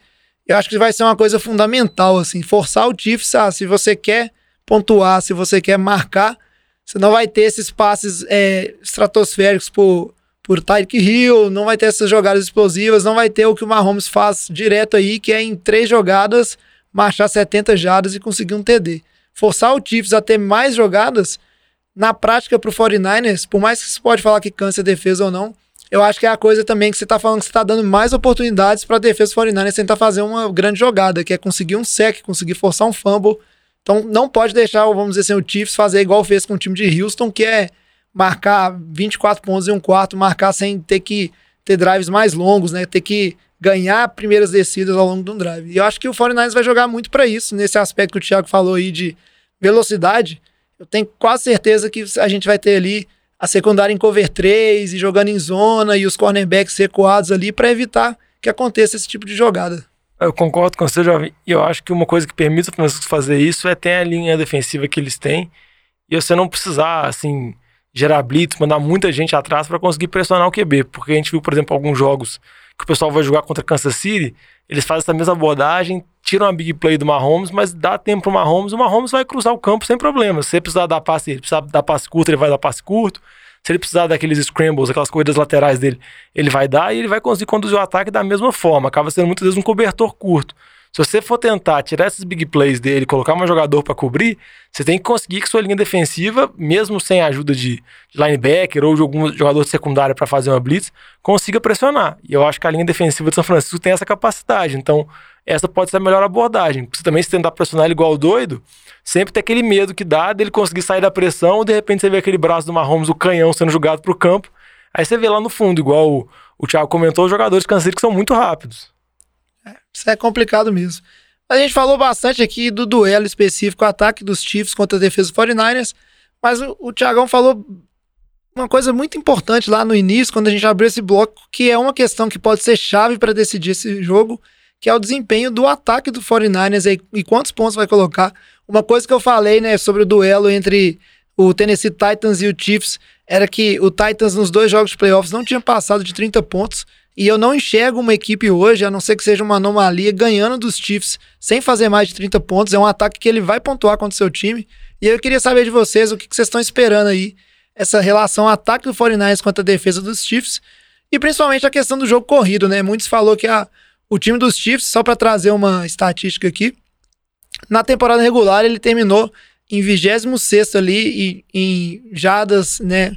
Eu acho que vai ser uma coisa fundamental, assim, forçar o Chiefs, ah, se você quer pontuar, se você quer marcar, você não vai ter esses passes é, estratosféricos por, por Tyreek Hill, não vai ter essas jogadas explosivas, não vai ter o que o Mahomes faz direto aí, que é em três jogadas marchar 70 jardas e conseguir um TD. Forçar o Chiefs a ter mais jogadas, na prática pro 49ers, por mais que você pode falar que a defesa ou não, eu acho que é a coisa também que você tá falando que você tá dando mais oportunidades para a defesa do 49ers tentar fazer uma grande jogada, que é conseguir um sec, conseguir forçar um fumble. Então não pode deixar, vamos dizer assim, o Chiefs fazer igual fez com o time de Houston, que é marcar 24 pontos em um quarto, marcar sem ter que ter drives mais longos, né? Ter que ganhar primeiras descidas ao longo de um drive. E eu acho que o 49ers vai jogar muito para isso, nesse aspecto que o Thiago falou aí de velocidade. Eu tenho quase certeza que a gente vai ter ali a secundária em cover 3 e jogando em zona e os cornerbacks recuados ali para evitar que aconteça esse tipo de jogada. Eu concordo com você, Jovem. E eu acho que uma coisa que permite o Francisco fazer isso é ter a linha defensiva que eles têm e você não precisar, assim, gerar blitz, mandar muita gente atrás para conseguir pressionar o QB. Porque a gente viu, por exemplo, alguns jogos que o pessoal vai jogar contra Kansas City, eles fazem essa mesma abordagem, tiram a big play do Mahomes, mas dá tempo pro Mahomes, o Mahomes vai cruzar o campo sem problema. Se ele precisar dar passe, precisar dar passe curto, ele vai dar passe curto. Se ele precisar daqueles scrambles, aquelas corridas laterais dele, ele vai dar e ele vai conseguir conduzir o ataque da mesma forma. Acaba sendo muitas vezes um cobertor curto. Se você for tentar tirar esses big plays dele, colocar um jogador para cobrir, você tem que conseguir que sua linha defensiva, mesmo sem a ajuda de, de linebacker ou de algum jogador de secundária para fazer uma blitz, consiga pressionar. E eu acho que a linha defensiva de São Francisco tem essa capacidade. Então, essa pode ser a melhor abordagem. Você também se tentar pressionar ele igual doido, sempre tem aquele medo que dá dele conseguir sair da pressão, ou de repente você vê aquele braço do Mahomes, o canhão sendo jogado pro campo. Aí você vê lá no fundo, igual o, o Thiago comentou, os jogadores cansados que são muito rápidos. Isso é complicado mesmo. A gente falou bastante aqui do duelo específico, ataque dos Chiefs contra a defesa dos 49ers, mas o, o Thiagão falou uma coisa muito importante lá no início, quando a gente abriu esse bloco, que é uma questão que pode ser chave para decidir esse jogo, que é o desempenho do ataque do 49ers aí, e quantos pontos vai colocar. Uma coisa que eu falei, né, sobre o duelo entre o Tennessee Titans e o Chiefs, era que o Titans nos dois jogos de playoffs não tinha passado de 30 pontos, e eu não enxergo uma equipe hoje, a não ser que seja uma anomalia, ganhando dos Chiefs sem fazer mais de 30 pontos. É um ataque que ele vai pontuar contra o seu time. E eu queria saber de vocês o que vocês estão esperando aí, essa relação ataque do 49ers contra a defesa dos Chiefs. E principalmente a questão do jogo corrido, né? Muitos falou que a, o time dos Chiefs, só para trazer uma estatística aqui, na temporada regular ele terminou em 26 ali em, em jadas, né?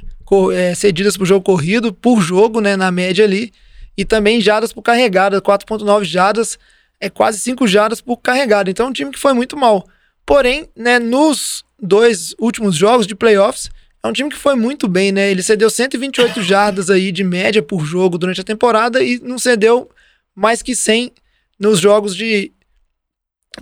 É, cedidas o jogo corrido, por jogo, né? Na média ali e também jadas por carregada, 4.9 jadas, é quase 5 jadas por carregada. Então, um time que foi muito mal. Porém, né, nos dois últimos jogos de playoffs, é um time que foi muito bem, né? Ele cedeu 128 jardas aí de média por jogo durante a temporada e não cedeu mais que 100 nos jogos de,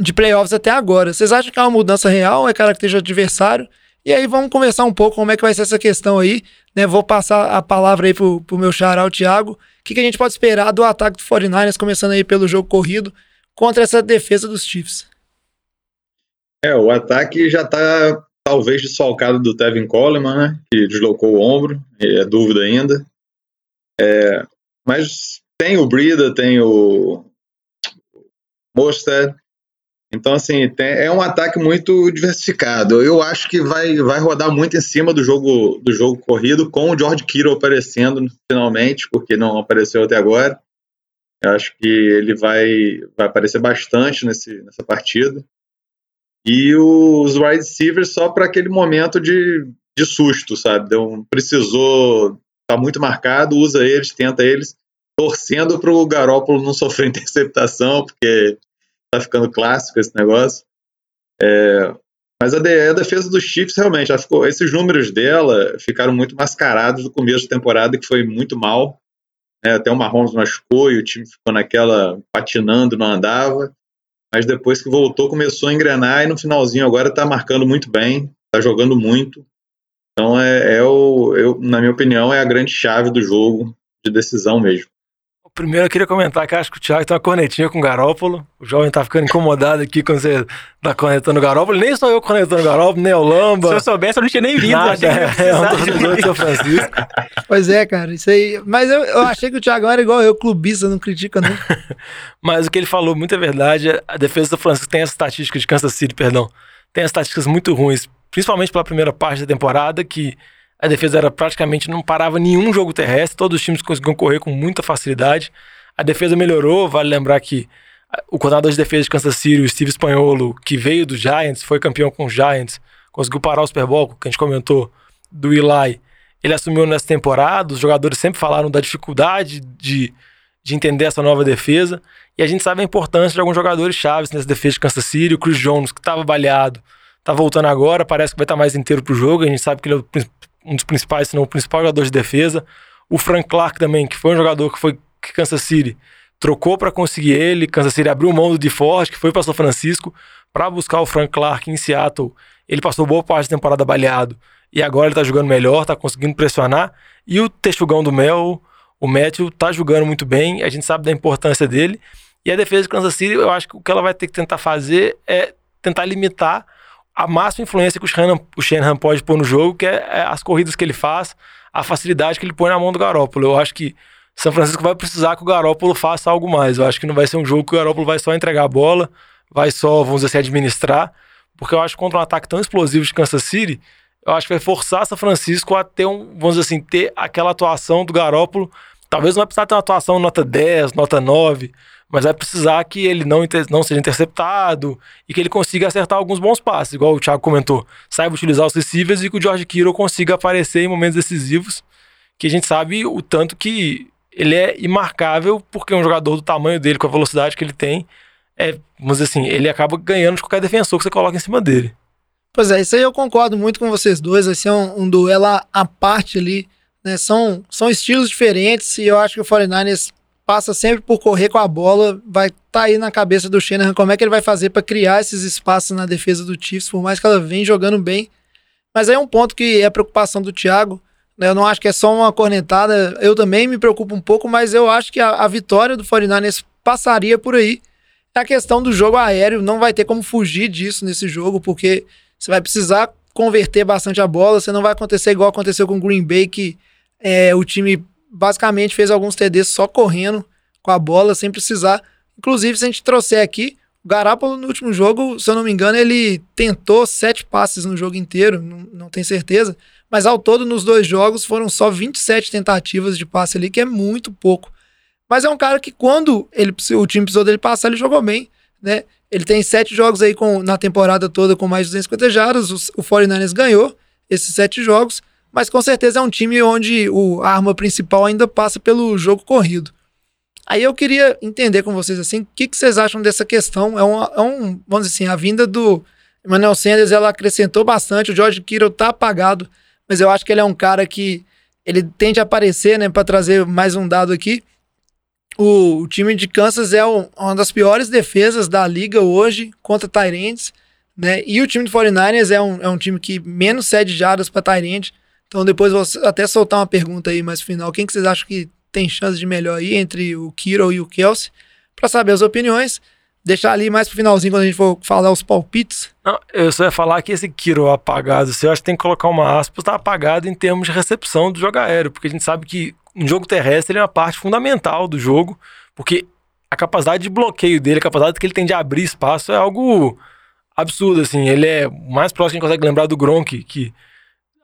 de playoffs até agora. Vocês acham que é uma mudança real? É característica do adversário? E aí vamos conversar um pouco como é que vai ser essa questão aí, né? Vou passar a palavra aí pro, pro meu xará, o Thiago. O que, que a gente pode esperar do ataque do 49ers, começando aí pelo jogo corrido, contra essa defesa dos Chiefs? É, o ataque já tá talvez desfalcado do Tevin Coleman, né? Que deslocou o ombro, é dúvida ainda. É, mas tem o Brida, tem o Mostert, então, assim, tem, é um ataque muito diversificado. Eu acho que vai, vai rodar muito em cima do jogo, do jogo corrido, com o George Kittle aparecendo finalmente, porque não apareceu até agora. Eu acho que ele vai, vai aparecer bastante nesse, nessa partida. E os wide receivers só para aquele momento de, de susto, sabe? Deu, precisou, tá muito marcado, usa eles, tenta eles, torcendo para o Garópolo não sofrer interceptação, porque tá ficando clássico esse negócio. É, mas a, a, defesa dos Chiefs realmente, ficou, esses números dela ficaram muito mascarados no começo da temporada, que foi muito mal. Né? Até o Mahomes machucou e o time ficou naquela patinando, não andava. Mas depois que voltou, começou a engrenar e no finalzinho agora está marcando muito bem, está jogando muito. Então, é, é o, eu, na minha opinião, é a grande chave do jogo de decisão mesmo. Primeiro eu queria comentar que acho que o Thiago tem uma cornetinha com o Garópolo. O jovem tá ficando incomodado aqui quando você tá cornetando o Garópolo. Nem sou eu cornetando o Garópolo, nem o Lamba. Se eu soubesse, eu não tinha nem vindo. Nada, é, é um torcedor de São Francisco. Pois é, cara, isso aí. Mas eu, eu achei que o Thiago era igual eu, clubista, não critica, não. Mas o que ele falou, muito é verdade. A defesa do São Francisco tem essa estatística de Kansas City, perdão. Tem as estatísticas muito ruins, principalmente pela primeira parte da temporada, que a defesa era praticamente não parava nenhum jogo terrestre, todos os times conseguiam correr com muita facilidade. A defesa melhorou, vale lembrar que o coordenador de defesa de Kansas City, o Steve Espanholo, que veio do Giants, foi campeão com os Giants, conseguiu parar o Super Bowl, que a gente comentou, do Eli. Ele assumiu nessa temporada, os jogadores sempre falaram da dificuldade de, de entender essa nova defesa, e a gente sabe a importância de alguns jogadores chaves nessa defesa de Kansas City, o Chris Jones, que estava baleado, tá voltando agora, parece que vai estar tá mais inteiro pro jogo, a gente sabe que ele é o um dos principais, se não o principal jogador de defesa. O Frank Clark também, que foi um jogador que foi que Kansas City trocou para conseguir ele. Kansas City abriu mão do DeForest, que foi para São Francisco, para buscar o Frank Clark em Seattle. ele passou boa parte da temporada baleado e agora ele tá jogando melhor, tá conseguindo pressionar. E o texugão do Mel, o Matthew, tá jogando muito bem, a gente sabe da importância dele. E a defesa de Kansas City, eu acho que o que ela vai ter que tentar fazer é tentar limitar a máxima influência que o Shanahan, o Shanahan pode pôr no jogo, que é, é as corridas que ele faz, a facilidade que ele põe na mão do Garópolo. Eu acho que São Francisco vai precisar que o Garópolo faça algo mais. Eu acho que não vai ser um jogo que o Garópolo vai só entregar a bola, vai só, vamos dizer assim, administrar, porque eu acho que contra um ataque tão explosivo de Kansas City, eu acho que vai forçar São Francisco a ter um, vamos dizer assim, ter aquela atuação do Garópolo. Talvez não vai precisar ter uma atuação nota 10, nota 9, mas vai precisar que ele não, não seja interceptado e que ele consiga acertar alguns bons passes, igual o Thiago comentou. Saiba utilizar os receivers e que o George Kittle consiga aparecer em momentos decisivos, que a gente sabe o tanto que ele é imarcável, porque um jogador do tamanho dele, com a velocidade que ele tem, é, vamos dizer assim, ele acaba ganhando de qualquer defensor que você coloca em cima dele. Pois é, isso aí eu concordo muito com vocês dois. Vai ser um, um duelo à parte ali. Né? São, são estilos diferentes e eu acho que o 49ers passa sempre por correr com a bola. Vai estar tá aí na cabeça do Shanahan como é que ele vai fazer para criar esses espaços na defesa do Chiefs, por mais que ela venha jogando bem. Mas aí é um ponto que é preocupação do Thiago. Né? Eu não acho que é só uma cornetada. Eu também me preocupo um pouco, mas eu acho que a, a vitória do 49ers passaria por aí. A questão do jogo aéreo não vai ter como fugir disso nesse jogo, porque você vai precisar converter bastante a bola. Você não vai acontecer igual aconteceu com o Green Bay, que é, o time basicamente fez alguns TDs só correndo com a bola, sem precisar. Inclusive, se a gente trouxer aqui, o Garápolo no último jogo, se eu não me engano, ele tentou sete passes no jogo inteiro, não, não tenho certeza. Mas ao todo, nos dois jogos, foram só 27 tentativas de passe ali, que é muito pouco. Mas é um cara que, quando ele, o time precisou dele passar, ele jogou bem, né? Ele tem sete jogos aí com, na temporada toda com mais de 250 jardas. O, o 49ers ganhou esses sete jogos, mas com certeza é um time onde o, a arma principal ainda passa pelo jogo corrido. Aí eu queria entender com vocês assim, o que, que vocês acham dessa questão? É é um, vamos dizer assim, a vinda do Emmanuel Sanders, ela acrescentou bastante. O George Kittle tá apagado, mas eu acho que ele é um cara que ele tende a aparecer, né, para trazer mais um dado aqui o, o, time de Kansas é uma das piores defesas da liga hoje contra Tyrants, né? E o time de 49ers é um, é um time que menos cede jardas para Tyrant. Então depois vou até soltar uma pergunta aí mais final. Quem que vocês acham que tem chance de melhor aí entre o Kiro e o Kelsey? Para saber as opiniões. Deixar ali mais pro finalzinho quando a gente for falar os palpites. Não, eu só ia falar que esse Kiro apagado, você acha que tem que colocar uma aspas, tá apagado em termos de recepção do jogo aéreo, porque a gente sabe que no jogo terrestre ele é uma parte fundamental do jogo, porque a capacidade de bloqueio dele, a capacidade que ele tem de abrir espaço é algo absurdo, assim. Ele é mais próximo que a gente consegue lembrar do Gronk, que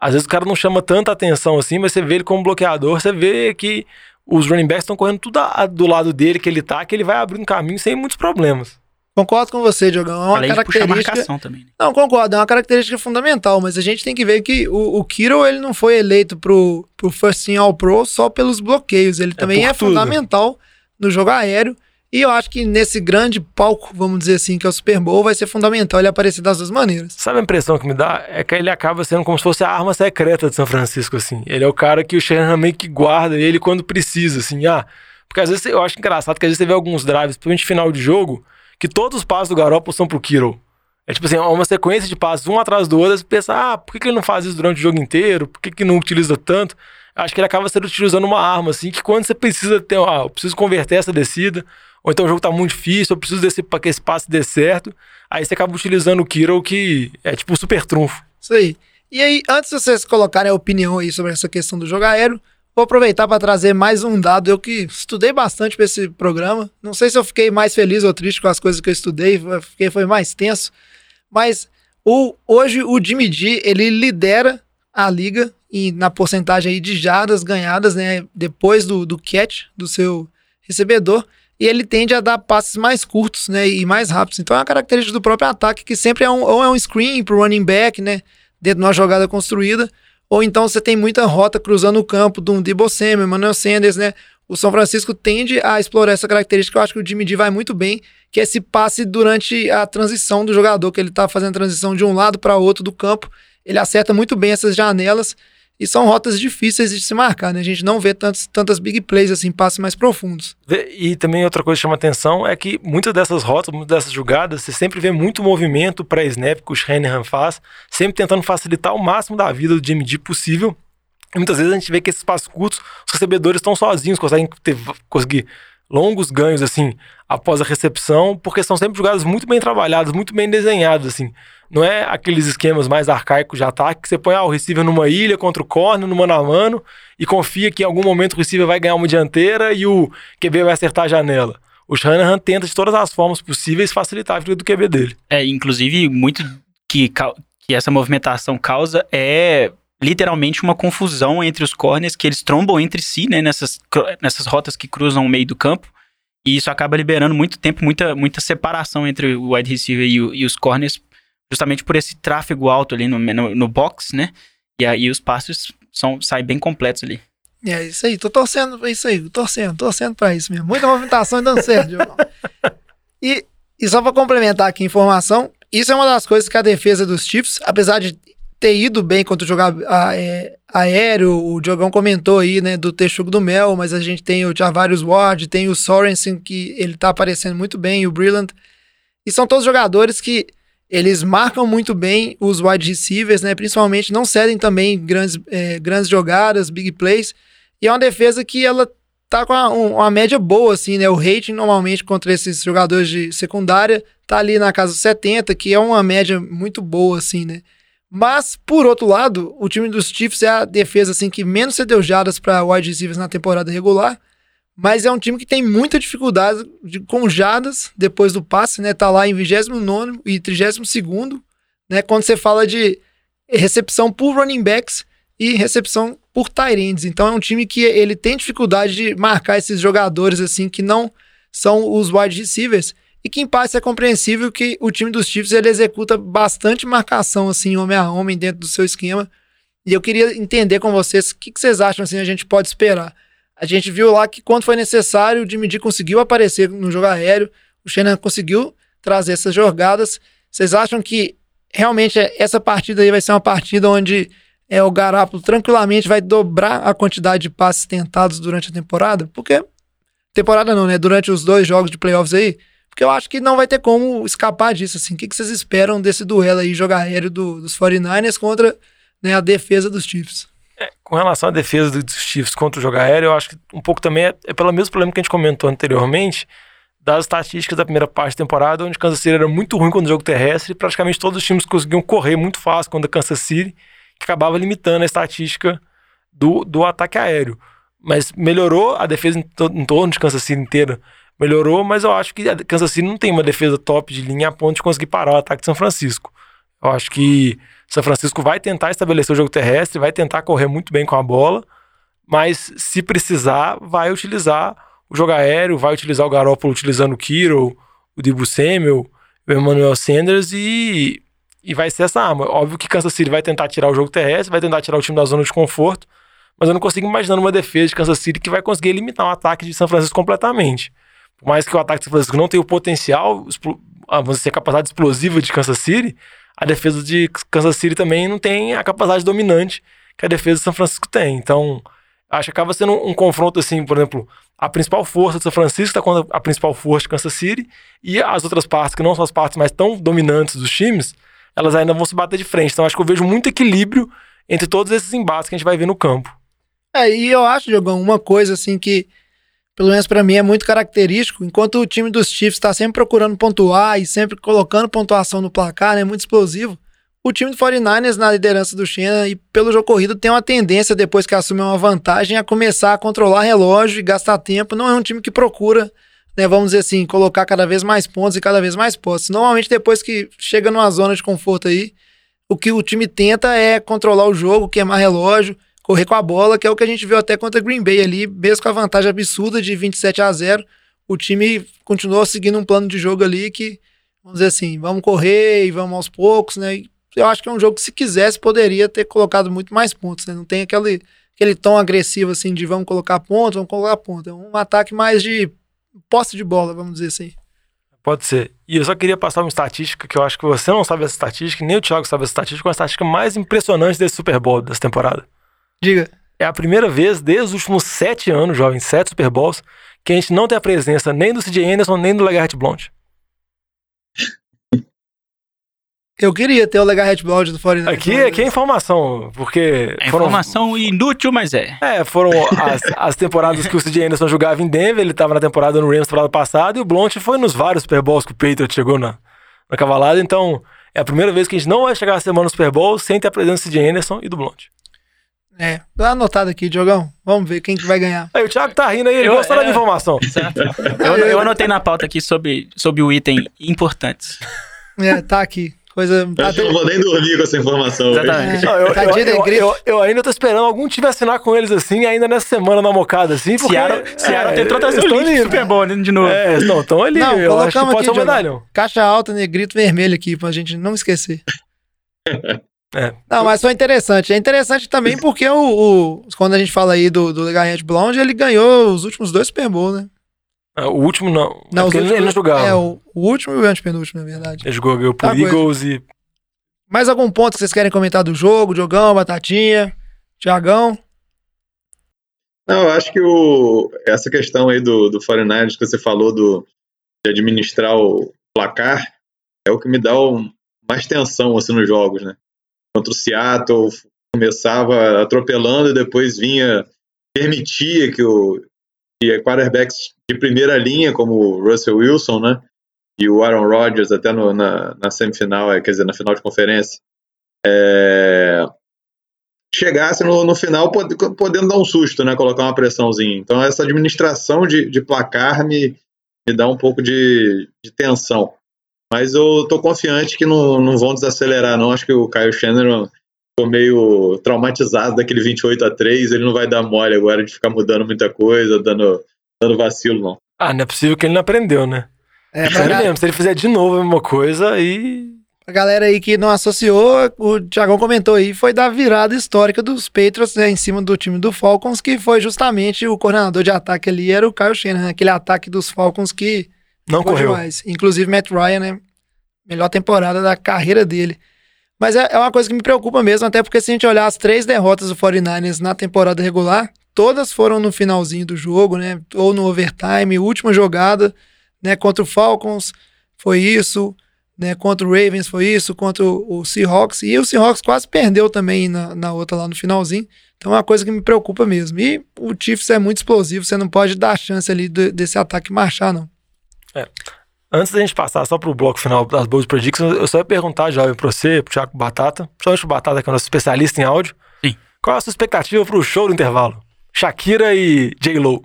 às vezes o cara não chama tanta atenção assim, mas você vê ele como bloqueador, você vê que os running backs estão correndo tudo do lado dele que ele tá, que ele vai abrindo caminho sem muitos problemas. Concordo com você, Diogão. É uma Além característica. também. Né? Não, concordo, é uma característica fundamental, mas a gente tem que ver que o, o Kiro ele não foi eleito pro, pro First Team All Pro só pelos bloqueios. Ele é também é tudo. fundamental no jogo aéreo. E eu acho que nesse grande palco, vamos dizer assim, que é o Super Bowl, vai ser fundamental ele aparecer das duas maneiras. Sabe a impressão que me dá? É que ele acaba sendo como se fosse a arma secreta de São Francisco, assim. Ele é o cara que o Shanahan meio que guarda ele quando precisa, assim. Ah, porque às vezes eu acho engraçado que às vezes você vê alguns drives, principalmente final de jogo, que todos os passos do Garoppolo são pro Kittle. É tipo assim, é uma sequência de passos um atrás do outro, você pensa, ah, por que, que ele não faz isso durante o jogo inteiro? Por que, que não utiliza tanto? Acho que ele acaba sendo utilizando uma arma, assim, que quando você precisa ter, ah, eu preciso converter essa descida, ou então o jogo tá muito difícil, eu preciso desse para que esse passe dê certo, aí você acaba utilizando o Kittle, que é tipo um super trunfo. Isso aí. E aí, antes de vocês colocarem a opinião aí sobre essa questão do jogo aéreo, Vou aproveitar para trazer mais um dado. Eu que estudei bastante para esse programa. Não sei se eu fiquei mais feliz ou triste com as coisas que eu estudei, fiquei foi mais tenso. Mas o, hoje o Jimmy G ele lidera a liga e na porcentagem aí de jardas ganhadas, né, depois do, do catch do seu recebedor, e ele tende a dar passes mais curtos, né, e mais rápidos. Então é uma característica do próprio ataque que sempre é um ou é um screen pro running back, né, dentro de uma jogada construída, ou então você tem muita rota cruzando o campo de um Debo Samuel, Emmanuel Sanders, né? O São Francisco tende a explorar essa característica. Eu acho que o Jimmy D vai muito bem, que é esse passe durante a transição do jogador, que ele tá fazendo transição de um lado para outro do campo. Ele acerta muito bem essas janelas. E são rotas difíceis de se marcar, né? A gente não vê tantos, tantas big plays assim, passes mais profundos. E também outra coisa que chama atenção é que muitas dessas rotas, muitas dessas jogadas, você sempre vê muito movimento pré-snap que o Shanahan faz, sempre tentando facilitar o máximo da vida do Jimmy possível. E muitas vezes a gente vê que esses passos curtos, os recebedores estão sozinhos, conseguem ter, conseguir longos ganhos, assim, após a recepção, porque são sempre jogadas muito bem trabalhadas, muito bem desenhadas, assim. Não é aqueles esquemas mais arcaicos de ataque que você põe ah, o receiver numa ilha contra o corner, no mano a mano, e confia que em algum momento o receiver vai ganhar uma dianteira e o QB vai acertar a janela. O Shanahan tenta de todas as formas possíveis facilitar a vida do QB dele. É, inclusive, muito que, que essa movimentação causa é literalmente uma confusão entre os corners, que eles trombam entre si, né, nessas, nessas rotas que cruzam o meio do campo. E isso acaba liberando muito tempo, muita, muita separação entre o wide receiver e, o- e os corners, justamente por esse tráfego alto ali no, no, no box, né? E aí os passes são, saem bem completos ali. É isso aí, tô torcendo, é isso aí, torcendo, torcendo pra isso mesmo. Muita movimentação e dando certo. E, e só pra complementar aqui a informação, isso é uma das coisas que a defesa dos Chiefs, apesar de ter ido bem contra o jogar a- é, aéreo, o Diogão comentou aí, né, do Texugo do Mel, mas a gente tem o Javarius Ward, tem o Sorensen, que ele tá aparecendo muito bem, o Brillant, e são todos jogadores que eles marcam muito bem os wide receivers, né, principalmente não cedem também grandes, é, grandes jogadas, big plays, e é uma defesa que ela tá com uma, um- uma média boa, assim, né? O rating normalmente contra esses jogadores de secundária tá ali na casa dos 70, que é uma média muito boa, assim, né? Mas, por outro lado, o time dos Chiefs é a defesa, assim, que menos cedeu jadas para wide receivers na temporada regular, mas é um time que tem muita dificuldade de, com jadas depois do passe, né? Tá lá em 29 e 32 né? Quando você fala de recepção por running backs e recepção por ends. Então é um time que ele tem dificuldade de marcar esses jogadores assim que não são os wide receivers e que em parte é compreensível que o time dos Chiefs ele executa bastante marcação assim homem a homem dentro do seu esquema. E eu queria entender com vocês o que, que vocês acham assim a gente pode esperar. A gente viu lá que quando foi necessário o G conseguiu aparecer no jogo aéreo, o Shannon conseguiu trazer essas jogadas. Vocês acham que realmente essa partida aí vai ser uma partida onde é, o Garápolo tranquilamente vai dobrar a quantidade de passes tentados durante a temporada, porque temporada não, né? Durante os dois jogos de playoffs aí, porque eu acho que não vai ter como escapar disso, assim. O que, que vocês esperam desse duelo aí, jogo aéreo do- dos 49ers contra né, a defesa dos Chiefs? Com relação à defesa do- dos Chiefs contra o jogo aéreo, eu acho que um pouco também é, é pelo mesmo problema que a gente comentou anteriormente, das estatísticas da primeira parte da temporada, onde Kansas City era muito ruim contra o jogo terrestre, e praticamente todos os times conseguiam correr muito fácil contra Kansas City, que acabava limitando a estatística do, do ataque aéreo. Mas melhorou a defesa em, to- em torno de Kansas City inteira. Melhorou, mas eu acho que a Kansas City não tem uma defesa top de linha a ponto de conseguir parar o ataque de São Francisco. Eu acho que São Francisco vai tentar estabelecer o jogo terrestre, vai tentar correr muito bem com a bola, mas se precisar, vai utilizar o jogo aéreo, vai utilizar o Garoppolo utilizando o Kiro, o Debo Samuel, o Emmanuel Sanders e, e vai ser essa arma. Óbvio que Kansas City vai tentar tirar o jogo terrestre, vai tentar tirar o time da zona de conforto, mas eu não consigo imaginar uma defesa de Kansas City que vai conseguir limitar o ataque de São Francisco completamente. Por mais que o ataque de São Francisco não tenha o potencial, ah, vamos dizer, a capacidade explosiva de Kansas City, a defesa de Kansas City também não tem a capacidade dominante que a defesa de São Francisco tem. Então, acho que acaba sendo um, um confronto assim, por exemplo, a principal força de São Francisco está contra a principal força de Kansas City e as outras partes, que não são as partes mais tão dominantes dos times, elas ainda vão se bater de frente. Então, acho que eu vejo muito equilíbrio entre todos esses embates que a gente vai ver no campo. É, e eu acho, Diogão, uma coisa assim que, pelo menos pra mim, é muito característico. Enquanto o time dos Chiefs tá sempre procurando pontuar e sempre colocando pontuação no placar, né? Muito explosivo. O time do 49ers, na liderança do Shannon e pelo jogo corrido, tem uma tendência, depois que assume uma vantagem, a começar a controlar relógio e gastar tempo. Não é um time que procura, né, vamos dizer assim, colocar cada vez mais pontos e cada vez mais postos. Normalmente, depois que chega numa zona de conforto aí, o que o time tenta é controlar o jogo, queimar relógio, correr com a bola, que é o que a gente viu até contra Green Bay ali, mesmo com a vantagem absurda de 27 a 0, o time continuou seguindo um plano de jogo ali que, vamos dizer assim, vamos correr e vamos aos poucos, né? Eu acho que é um jogo que se quisesse poderia ter colocado muito mais pontos, né? Não tem aquele, aquele tom agressivo assim de vamos colocar pontos, vamos colocar pontos. É um ataque mais de posse de bola, vamos dizer assim. Pode ser. E eu só queria passar uma estatística que eu acho que você não sabe essa estatística, nem o Thiago sabe essa estatística, uma estatística mais impressionante desse Super Bowl dessa temporada. Diga. É a primeira vez desde os últimos sete anos, jovens, sete Super Bowls, que a gente não tem a presença nem do CJ Anderson, nem do Legarrette Blount. Eu queria ter o Legarrette Blount do 49 Aqui, aqui é informação, porque É foram, informação inútil, mas é. é, foram as, as temporadas que o CJ Anderson jogava em Denver, ele estava na temporada no Rams temporada passada, e o Blount foi nos vários Super Bowls que o Patriot chegou na, na cavalada, então é a primeira vez que a gente não vai chegar a semana no Super Bowl sem ter a presença do CJ Anderson e do Blount. É, dá anotado aqui, Diogão. Vamos ver quem que vai ganhar. Aí o Thiago tá rindo aí, ele Eu- gosta da é. informação. Eu, eu anotei na pauta aqui sobre, sobre o item importantes. É, tá aqui. Coisa. Eu Tá acho que eu não vou nem dormir com essa informação. Exatamente. Não, eu, da eu, eu- eu ainda tô esperando algum time assinar com eles assim, ainda nessa semana na mocada, assim, porque... Seattle, Seattle tentou trazer o tão Super Bowl né, de novo. É, não, estão ali, Não, eu acho que colocamos pode ser um aqui, medalhão. Caixa alta, negrito vermelho aqui, pra gente não esquecer. É. Não, mas foi interessante. É interessante também porque o, o- quando a gente fala aí do, do Legarrette Blonde, ele ganhou os últimos dois Super Bowl, né? Ah, O último não, Não, é os porque ele, últimos- ele não jogava. É, o, o último e o antepenúltimo, na verdade. Ele jogou ganhou por Tá, coisa. Eagles e... Mais algum ponto que vocês querem comentar do jogo? Diogão, Batatinha, Tiagão? Não, eu acho que o, essa questão aí do, do 49ers que você falou do, de administrar o placar é o que me dá um- mais tensão assim, nos jogos, né? Contra o Seattle, começava atropelando e depois vinha, permitia que o que quarterbacks de primeira linha, como o Russell Wilson, né? E o Aaron Rodgers, até no- na, na semifinal, é, quer dizer, na final de conferência, é, chegasse no, no final pod- podendo dar um susto, né? Colocar uma pressãozinha. Então, essa administração de, de placar me, me dá um pouco de, de tensão. Mas eu tô confiante que não, não vão desacelerar, não. Acho que o Kyle Shannon ficou meio traumatizado daquele 28 a 3 Ele não vai dar mole agora de ficar mudando muita coisa, dando, dando vacilo, não. Ah, não é possível que ele não aprendeu, né? É, pra, Sério ga- mesmo, se ele fizer de novo a mesma coisa, aí... pra galera aí que não associou, o Tiagão comentou aí, foi da virada histórica dos Patriots né, em cima do time do Falcons, que foi justamente o coordenador de ataque ali, era o Kyle Shanahan, aquele ataque dos Falcons que Não correu. demais. Inclusive, Matt Ryan, né? Melhor temporada da carreira dele. Mas é, é uma coisa que me preocupa mesmo, até porque se a gente olhar as três derrotas do 49ers na temporada regular, todas foram no finalzinho do jogo, né? Ou no overtime, última jogada, né? Contra o Falcons foi isso, né? Contra o Ravens foi isso, contra o, o Seahawks. E o Seahawks quase perdeu também na, na outra lá no finalzinho. Então é uma coisa que me preocupa mesmo. E o Chiefs é muito explosivo, você não pode dar chance ali de- desse ataque marchar, não. Antes da gente passar só pro bloco final das Bold Predictions, eu só ia perguntar, jovem, pra você, pro Thiago Batata, principalmente pro Batata, que é o nosso especialista em áudio. Sim. Qual é a sua expectativa pro show do intervalo? Shakira e J-Lo.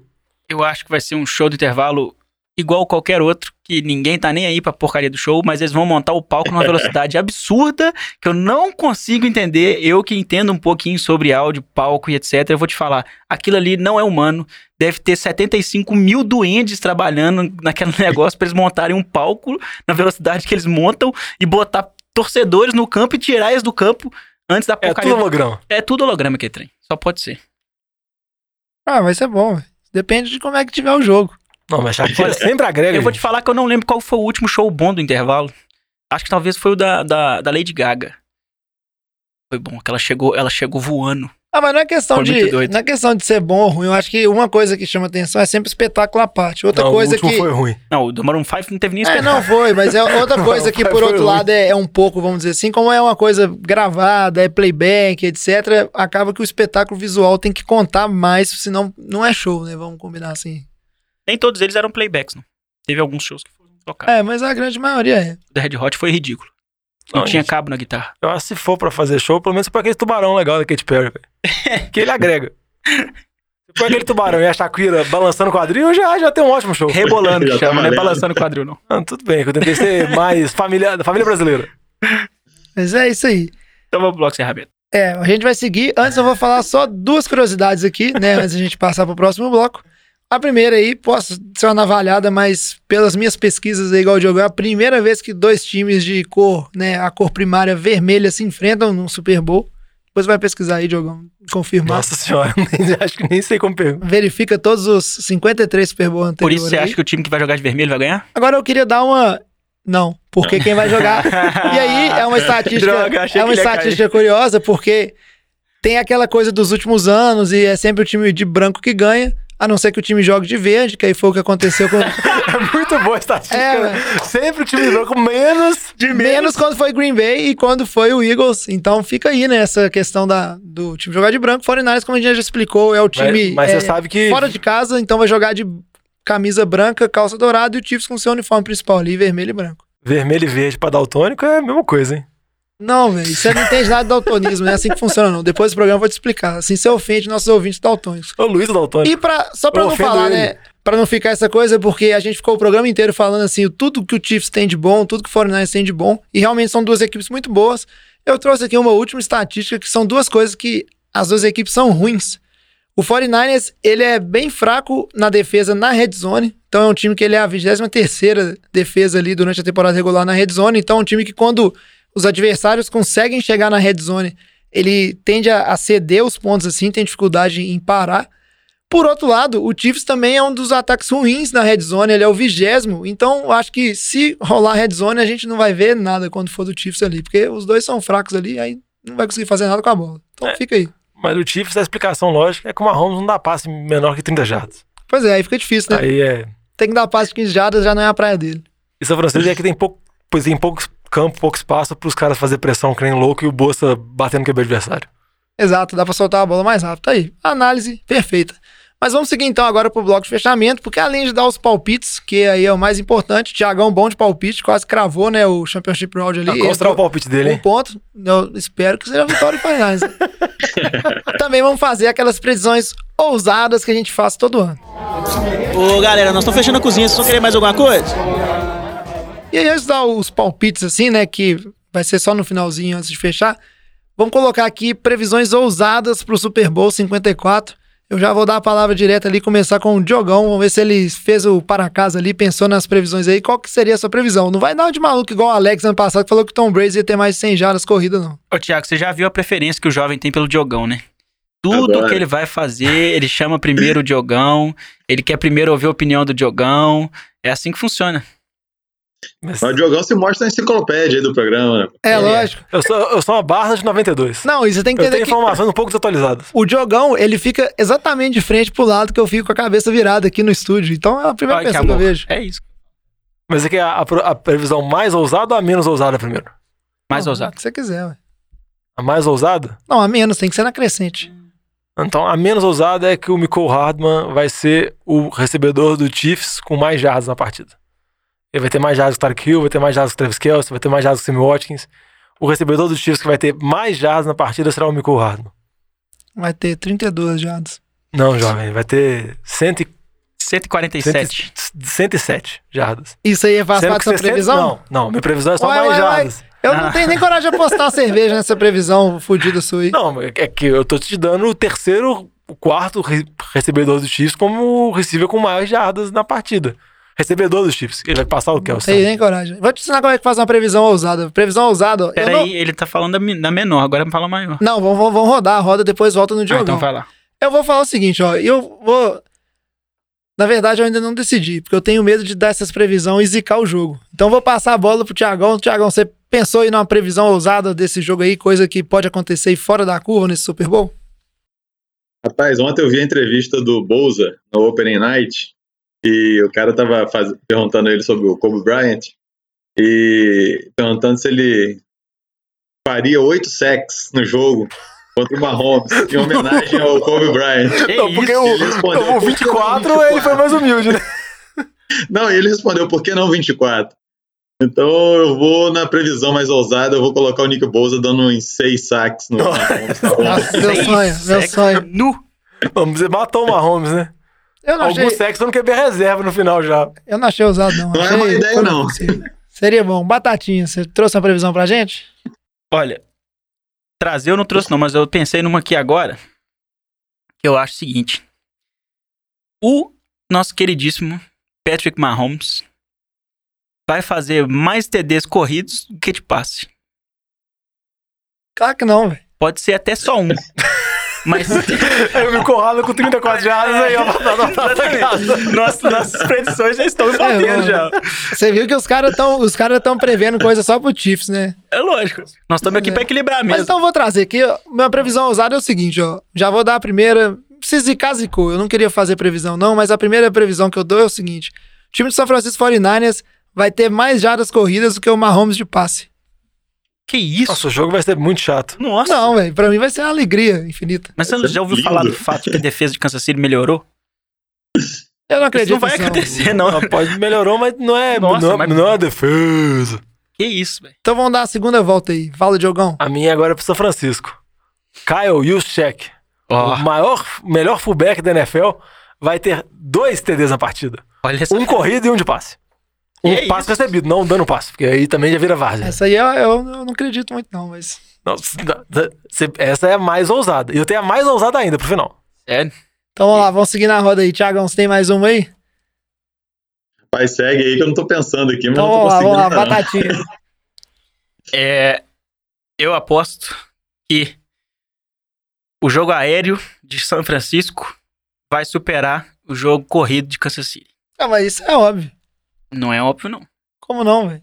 Eu acho que vai ser um show do intervalo igual qualquer outro, que ninguém tá nem aí pra porcaria do show, mas eles vão montar o palco numa velocidade absurda que eu não consigo entender. Eu que entendo um pouquinho sobre áudio, palco e etc, eu vou te falar, aquilo ali não é humano. Deve ter 75 mil duendes trabalhando naquele negócio pra eles montarem um palco na velocidade que eles montam e botar torcedores no campo e tirar eles do campo antes da É porcaria. tudo holograma. É tudo holograma aquele trem. Só pode ser. Ah, vai ser bom. Depende de como é que tiver o jogo. Não, mas Shakira Olha, sempre agrega. Eu vou te falar que eu não lembro qual foi o último show bom do intervalo. Acho que talvez foi o da, da, da Lady Gaga. Foi bom, que ela chegou, ela chegou voando. Ah, mas não é questão Foi de não é questão de ser bom ou ruim. Eu acho que uma coisa que chama atenção é sempre espetáculo à parte. Outra Não, coisa o que foi ruim. Não, o do Maroon 5 não teve nem é, espetáculo. não foi, mas é outra coisa que por outro lado é, é um pouco, vamos dizer assim, como é uma coisa gravada, é playback, etc. Acaba que o espetáculo visual tem que contar mais, senão não é show, né? Vamos combinar assim. Nem todos eles eram playbacks, não. Teve alguns shows que foram tocados. É, mas a grande maioria é. O da Red Hot foi ridículo. Não, Não, tinha gente. cabo na guitarra. Eu acho que se for pra fazer show, pelo menos pra aquele tubarão legal da Katy Perry, velho. que ele agrega. Se for aquele tubarão e a Shakira balançando o quadril, já, já tem um ótimo show. Rebolando, que tá chama, não é balançando o quadril, não. Ah, tudo bem, que eu tentei ser mais família, da família brasileira. Mas é isso aí. Então vamos pro bloco de encerramento. É, a gente vai seguir. Antes eu vou falar só duas curiosidades aqui, né? Antes da gente passar pro próximo bloco. A primeira aí, posso ser uma navalhada, mas pelas minhas pesquisas aí, igual o Diogo, é a primeira vez que dois times de cor, né, a cor primária vermelha se enfrentam num Super Bowl. Depois vai pesquisar aí, Diogão, confirmar. Nossa senhora, nem- acho que nem sei como pergunta. Verifica todos os 53 Super Bowl Por anteriores. isso você aí. acha que o time que vai jogar de vermelho vai ganhar? Agora eu queria dar uma. Não, porque quem vai jogar. E aí é uma estatística, Droga, achei é uma estatística curiosa, porque tem aquela coisa dos últimos anos e é sempre o time de branco que ganha. A não ser que o time jogue de verde, que aí foi o que aconteceu com. É muito boa a estatística. É, né? Sempre o time branco menos de Menos quando foi Green Bay e quando foi o Eagles. Então fica aí, né? Essa questão da, do time jogar de branco. 49ers, como a gente já explicou, é o time. mas é, você sabe que- Fora de casa, então vai jogar de camisa branca, calça dourada e o Chiefs com seu uniforme principal ali, vermelho e branco. vermelho e verde pra daltônico é a mesma coisa, hein? Não, velho, você não entende nada de daltonismo, não é assim que funciona, não. Depois do programa eu vou te explicar. Assim você ofende nossos ouvintes daltônicos. Ô, Luiz daltônico. E pra, só pra Eu não falar, ele. né? Pra não ficar essa coisa, porque a gente ficou o programa inteiro falando assim, tudo que o Chiefs tem de bom, tudo que o 49ers tem de bom, e realmente são duas equipes muito boas. Eu trouxe aqui uma última estatística, que são duas coisas que as duas equipes são ruins. O 49ers, ele é bem fraco na defesa na red zone, então é um time que ele é a 23ª defesa ali durante a temporada regular na red zone, então é um time que quando os adversários conseguem chegar na red zone, ele tende a, a ceder os pontos assim, tem dificuldade em parar. Por outro lado, o Chiefs também é um dos ataques ruins na red zone, ele é o vigésimo. Então, eu acho que se rolar red zone, a gente não vai ver nada quando for do Chiefs ali, porque os dois são fracos ali, aí não vai conseguir fazer nada com a bola. Então, É. fica aí. Mas o Chiefs, a explicação lógica é que o Mahomes não dá passe menor que 30 jardas. Pois é, aí fica difícil, né? Aí é. Tem que dar passe de 15 jardas, já não é a praia dele. E São Francisco é que tem pouco, pois tem pouco campo, pouco espaço pros caras fazer pressão que nem louco e o Bolsa batendo no QB adversário. Exato, dá pra soltar a bola mais rápido. Tá aí, análise perfeita. Mas vamos seguir então agora pro bloco de fechamento, porque além de dar os palpites, que aí é o mais importante, Thiagão bom de palpite, quase cravou, né, o Championship Round ali. Pra mostrar o palpite dele, Um hein? ponto. Eu espero que seja a vitória do Finais. Também vamos fazer aquelas previsões ousadas que a gente faz todo ano. Ô, galera, nós estamos fechando a cozinha. Vocês vão querer mais alguma coisa? E aí, antes de dar os palpites assim, né, que vai ser só no finalzinho antes de fechar, vamos colocar aqui previsões ousadas pro Super Bowl 54. Eu já vou dar a palavra direta ali, começar com o Diogão. Vamos ver se ele fez o para casa ali, pensou nas previsões aí. Qual que seria a sua previsão? Não vai dar de maluco igual o Alex ano passado, que falou que o Tom Brady ia ter mais de 100 jardas corridas, não. Ô, Thiago, você já viu a preferência que o jovem tem pelo Diogão, né? Tudo Adoro. que ele vai fazer, ele chama primeiro o Diogão, ele quer primeiro ouvir a opinião do Diogão. É assim que funciona. Mas o Diogão se mostra na enciclopédia aí do programa. né? É, lógico. eu, sou, eu sou uma barra de 92. Não, e você tem que Eu entender tenho que informações um pouco desatualizadas. o Diogão, ele fica exatamente de frente pro lado que eu fico com a cabeça virada aqui no estúdio. Então é a primeira que pessoa que eu amor. vejo. É isso. Mas você quer a, a- a previsão mais ousada ou a menos ousada primeiro? Mais Não, ousado. O que você quiser, ué. A mais ousada? Não, a menos, tem que ser na crescente. Então, a menos ousada é que o Michael Hardman vai ser o recebedor do Chiefs com mais jardas na partida. Ele vai ter mais jardas que o Tarek Hill, vai ter mais jardas que o Travis Kelce, vai ter mais jardas que o Sammy Watkins. O recebedor do Chiefs que vai ter mais jardas na partida será o Michael Hardman. Vai ter 32 jardas. Não, jovem, vai ter 100, e- 147. 107 jardas. Isso aí que da sua 60 previsão? Não, não, minha previsão é só Ué, mais ué. jardas. Eu não tenho nem coragem de apostar cerveja nessa previsão fodida sua aí. Não, é que eu tô te dando o terceiro, o quarto re- recebedor do Chiefs como o receiver com maiores jardas na partida. Recebedor do Chiefs. Ele vai passar o Não Kelce. tenho nem coragem. Vou te ensinar como é que faz uma previsão ousada. Previsão ousada. ó, eu Pera não... aí, ele tá falando da, menor, agora fala maior. Não, vamos, vamos, vamos rodar a roda, depois volta no Ah, Diogão. então vai lá. Eu vou falar o seguinte, ó. Eu vou. Na verdade, eu ainda não decidi, porque eu tenho medo de dar essas previsões e zicar o jogo. Então, eu vou passar a bola pro Tiagão. Tiagão, você pensou aí numa previsão ousada desse jogo aí, coisa que pode acontecer aí fora da curva nesse Super Bowl? Rapaz, ontem eu vi a entrevista do Bouza no Opening Night e o cara tava faz... perguntando a ele sobre o Kobe Bryant e perguntando se ele faria oito sacks no jogo contra o Mahomes em homenagem ao Kobe Bryant. Não, porque o, Ele respondeu, o "Por que 24, não ele foi mais humilde, né? Não, e ele respondeu, por que não 24? Então eu vou na previsão mais ousada, eu vou colocar o Nick Bouza dando uns seis saques no Mahomes. Nossa, meu sonho, meu sacks sonho. Nu. Vamos dizer, matou o Mahomes, né? Eu não, achei, Alguns sexos não quebrei reserva no final já. eu não achei ousado, não. Não é Achei uma ideia, não. Seria bom. Batatinha, você trouxe uma previsão pra gente? Olha, trazer eu não trouxe não, mas eu pensei numa aqui agora, que eu acho o seguinte. O nosso queridíssimo Patrick Mahomes vai fazer mais TDs corridos do que de passe. Claro que não, velho. Pode ser até só um. Mas Eu me corralo com 34 jardas aí, ó. Nossas, nossas predições já estão batendo mano. já. Você viu que os caras estão os cara tão prevendo coisa só pro Chiefs, né? É lógico. Nós estamos aqui pra equilibrar Mas mesmo. então eu vou trazer aqui, ó, minha previsão ousada é o seguinte, ó. Já vou dar a primeira. Se zicar, zicou. Eu não queria fazer previsão, não, mas a primeira previsão que eu dou é o seguinte: o time do São Francisco 49ers vai ter mais jardas corridas do que o Mahomes de passe. Que isso? Nossa, o jogo vai ser muito chato. Nossa. Não, velho. Pra mim vai ser uma alegria infinita. Mas você já ouviu lindo. falar do fato que a defesa de Kansas City melhorou? Eu não Isso acredito não vai nisso, acontecer, não. Ela pode melhorou, mas não é, Nossa, não, é- mas- não é defesa. Que isso, velho. Então vamos dar a segunda volta aí. Fala, Diogão. A minha agora é pro São Francisco. Kyle Juszczyk, Ó, o maior, melhor fullback da NFL, vai ter dois TDs na partida. olha essa. Um corrido e um de passe. Um Que passe isso? recebido, não dando passe, porque aí também já vira várzea. Essa aí eu, eu, eu não acredito muito, não, mas. Não, essa é a mais ousada. E eu tenho a mais ousada ainda pro final. Sério? Então vamos lá, vamos seguir na roda aí. Tiagão, você tem mais uma aí? Pai, segue aí que eu não tô pensando aqui, mas Então não tô vamos lá, conseguindo. vamos lá, não. batatinha. É, eu aposto que o jogo aéreo de São Francisco vai superar o jogo corrido de Kansas City. Ah, mas isso é óbvio. Não é óbvio, não. Como não, velho?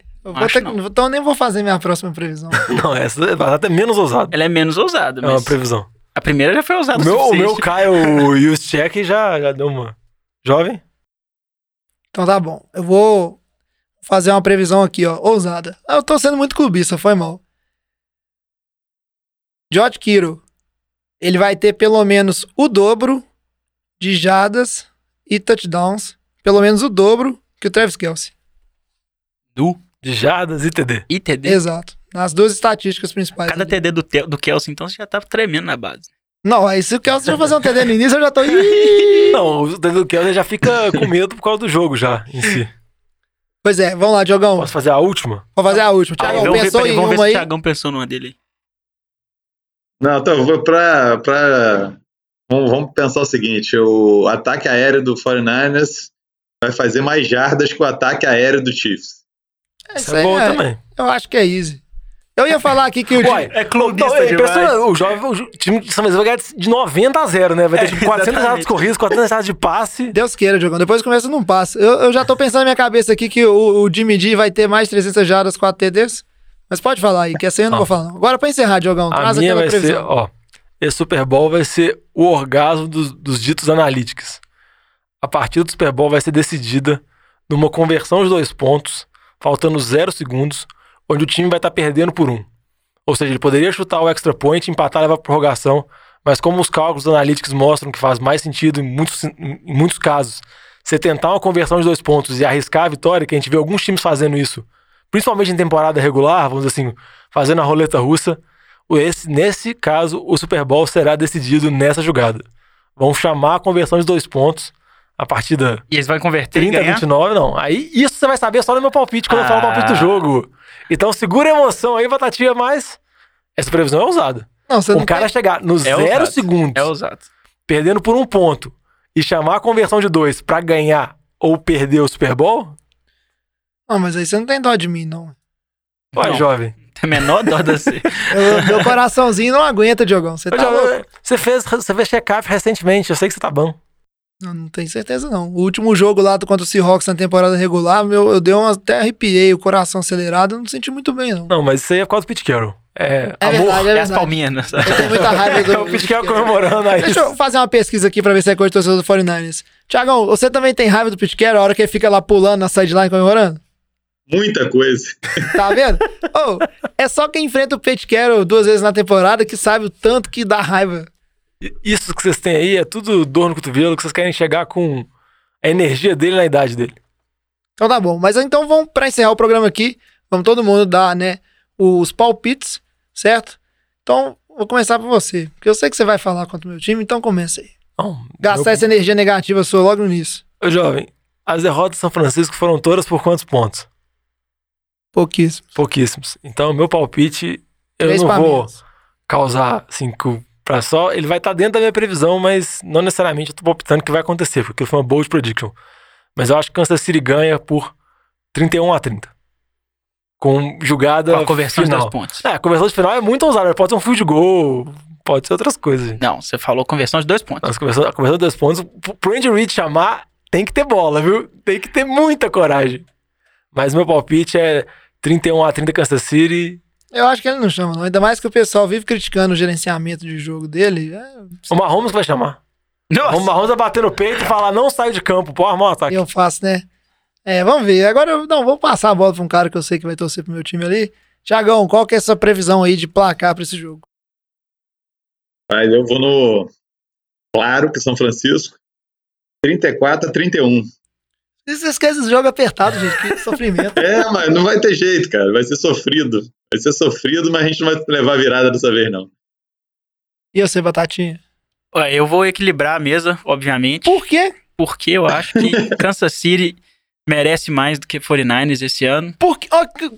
Então eu nem vou fazer minha próxima previsão. Não, essa vai até menos ousada. Ela é menos ousada, É uma mas previsão. a primeira já foi ousada O meu, o meu. Kyle Juszczyk já, já deu uma... Jovem? Então tá bom. Eu vou fazer uma previsão aqui, ó, ousada. Ah, Eu tô sendo muito clubista, foi mal. George Kittle, ele vai ter pelo menos o dobro de jadas e touchdowns, pelo menos o dobro que o Travis Kelsey. Do De jardas e TD. ITD. Exato. Nas duas estatísticas principais. Cada ali. TD do, Te- do Kelsey, então, você já tá tremendo na base. Não, aí se o Kelsey já fazer um TD no início, eu já tô. Não, o do Kelly já fica com medo por causa do jogo já, em si. Pois é, vamos lá, Diogão. Posso fazer a última? Vou fazer a última. Ah, Tiagão, vamos ver, pensou peraí, em vamos ver uma se aí? o Thiagão pensou numa dele aí. Não, então, vou pra. pra... Vamos, vamos pensar o seguinte: o ataque aéreo do 49ers vai fazer mais jardas que o ataque aéreo do Chiefs. Isso Isso é aí bom é- também. Eu acho que é easy. Eu ia falar aqui que o Uai, É clubista Não, é impressionante. O, jovem, o time de São Francisco vai ganhar de 90 a 0, né? Vai ter É, tipo 400 exatamente. jardas corridas, 400 jardas de passe. Deus queira, Diogão. Depois começa num passo. Eu, eu já tô pensando na minha cabeça aqui que o, o Jimmy D vai ter mais 300 jardas, 4 TDs. Mas pode falar aí, que essa aí eu não vou falar. Não. Agora pra encerrar, Diogão, A traz minha aquela vai ser, previsão. ó. Esse Super Bowl vai ser o orgasmo dos, dos ditos analytics. A partida do Super Bowl vai ser decidida numa conversão de dois pontos, faltando zero segundos, onde o time vai estar perdendo por um. Ou seja, ele poderia chutar o extra point, empatar e levar pra prorrogação, mas como os cálculos dos analytics mostram que faz mais sentido em muitos, em muitos casos, você tentar uma conversão de dois pontos e arriscar a vitória, que a gente vê alguns times fazendo isso, principalmente em temporada regular, vamos dizer assim, fazendo a roleta russa, esse- nesse caso, o Super Bowl será decidido nessa jogada. Vão chamar a conversão de dois pontos, a partida E eles vão converter 30 e a ganhar? 29, não. Aí isso você vai saber só no meu palpite, quando eu falo o palpite do Ah. jogo. Então segura a emoção aí, Batatinha, mas essa previsão é ousada. Não, você Um não cara tem- chegar nos É zero ousado. segundos, É ousado. perdendo por um ponto, e chamar a conversão de dois pra ganhar ou perder o Super Bowl? Não, mas aí você não tem dó de mim, não. Vai, Não. jovem. Tem a menor dó da você. Eu- meu coraçãozinho não aguenta, Diogão. Você tá louco? jovem, Você fez, você fez check-up recentemente, eu sei que você tá bom. Não, não tenho certeza, não. O último jogo lá do- contra o Seahawks na temporada regular, meu, eu dei uma, até arrepiei, o coração acelerado, eu não senti muito bem, não. Não, mas isso aí é por causa do Pete Carroll. É, É amor. verdade, é É as palminhas. né? Eu tenho muita raiva do... É o Pete Carroll comemorando aí. Deixa eu fazer uma pesquisa aqui pra ver se é coisa de torcedor do 49ers. Tiagão, você também tem raiva do Pete Carroll a hora que ele fica lá pulando na sideline comemorando? Muita coisa. Tá vendo? Ô, é só quem enfrenta o Pete Carroll duas vezes na temporada que sabe o tanto que dá raiva. Isso que vocês têm aí é tudo dor no cotovelo, que vocês querem chegar com a energia dele na idade dele. Então tá bom. Mas então vamos pra encerrar o programa aqui. Vamos todo mundo dar, né, os palpites, certo? Então, vou começar por você. Porque eu sei que você vai falar contra o meu time, então começa aí. Não, Gastar essa energia negativa sua logo no início. Ô, jovem, as derrotas de São Francisco foram todas por quantos pontos? Pouquíssimo. Pouquíssimos. Então, meu palpite, eu Três não vou menos. causar, assim, com- pra só... Ele vai estar dentro da minha previsão, mas não necessariamente eu tô palpitando que vai acontecer, porque foi uma bold prediction. Mas eu acho que Kansas City ganha por 31 a 30. Com jogada Com a conversão de final. dois pontos. É, a conversão de final é muito ousada. Pode ser um field goal, Pode ser outras coisas, gente. Não, você falou conversão de dois pontos. Nós conversamos, conversamos dois pontos. Pro Andy Reid chamar, tem que ter bola, viu? Tem que ter muita coragem. Mas meu palpite é 31 a 30 Kansas City. Eu acho que ele não chama, não. Ainda mais que o pessoal vive criticando o gerenciamento de jogo dele. É, O Mahomes que vai chamar. O Nossa! Mahomes vai bater no peito e falar, não sai de campo, pô, armar um ataque. eu faço, né? É, vamos ver. Agora, eu- não, vou passar a bola pra um cara que eu sei que vai torcer pro meu time ali. Tiagão, qual que é essa previsão aí de placar pra esse jogo? Mas eu vou no. Claro que São Francisco. 34 a 31. Você esquece esse jogo apertado, gente. Que sofrimento. É, mas não vai ter jeito, cara. Vai ser sofrido. Vai ser sofrido, mas a gente não vai levar virada dessa vez, não. E você, Batatinha? Ué, Eu vou equilibrar a mesa, obviamente, Por quê? porque eu acho que Kansas City merece mais do que 49ers esse ano. Por que-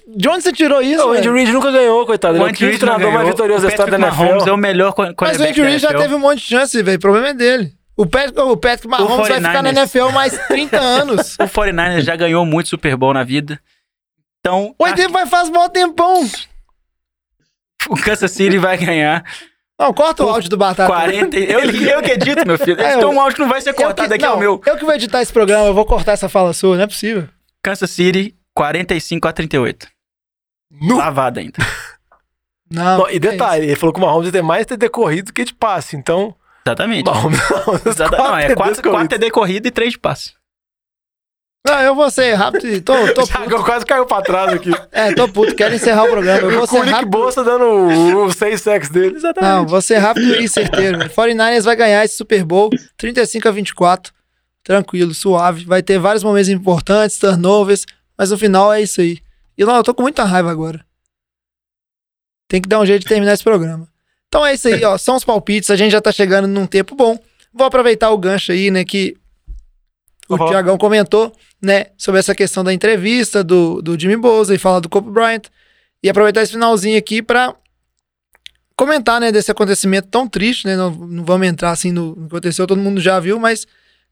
de onde você tirou isso? o Andy? Reid nunca ganhou, coitado. É o Andy Reid não treinador mais vitorioso da O história da Patrick Mahomes é NFL. o melhor Mas o Andy Reid já NFL. teve um monte de chance, velho. O problema é dele. O Patrick, o Patrick Mahomes vai ficar na 49ers. NFL mais 30 anos. O 49ers já ganhou muito Super Bowl na vida. Então, O tempo vai faz mó tempão. o Kansas City vai ganhar Não, corta o áudio do Batata. 40. Eu, eu que edito, meu filho. É, Esse é eu- um áudio que não vai ser cortado que, aqui, é o meu. eu que vou editar esse programa, eu vou cortar essa fala sua, não é possível. Kansas City, 45 a 38. Nu. Lavada ainda. Não. Não, e que detalhe, ele falou que o Mahomes tem mais TD corrido que de passe. Então, Exatamente. o Mahomes, Mahomes Exata- não, é 4, TDs 4 TD corrida e 3 de passe. Não, eu vou ser rápido. e Tô, tô puto. quase caiu pra trás aqui. É, tô puto. Quero encerrar o programa. Eu vou ser o Nick rápido. Bolsa dando o- os seis sacks dele. Não, vou ser rápido e certeiro. velho. 49ers vai ganhar esse Super Bowl 35 a 24. Tranquilo, suave. Vai ter vários momentos importantes, turnovers, mas no final é isso aí. E não, eu tô com muita raiva agora. Tem que dar um jeito de terminar esse programa. Então é isso aí, ó. São os palpites. A gente já tá chegando num tempo bom. Vou aproveitar o gancho aí, né, que o Uhum. Tiagão comentou, né, sobre essa questão da entrevista do, do Jimmy Bosa e falar do Kobe Bryant. E aproveitar esse finalzinho aqui pra comentar, né, desse acontecimento tão triste, né? Não, não vamos entrar assim no, no que aconteceu, todo mundo já viu, mas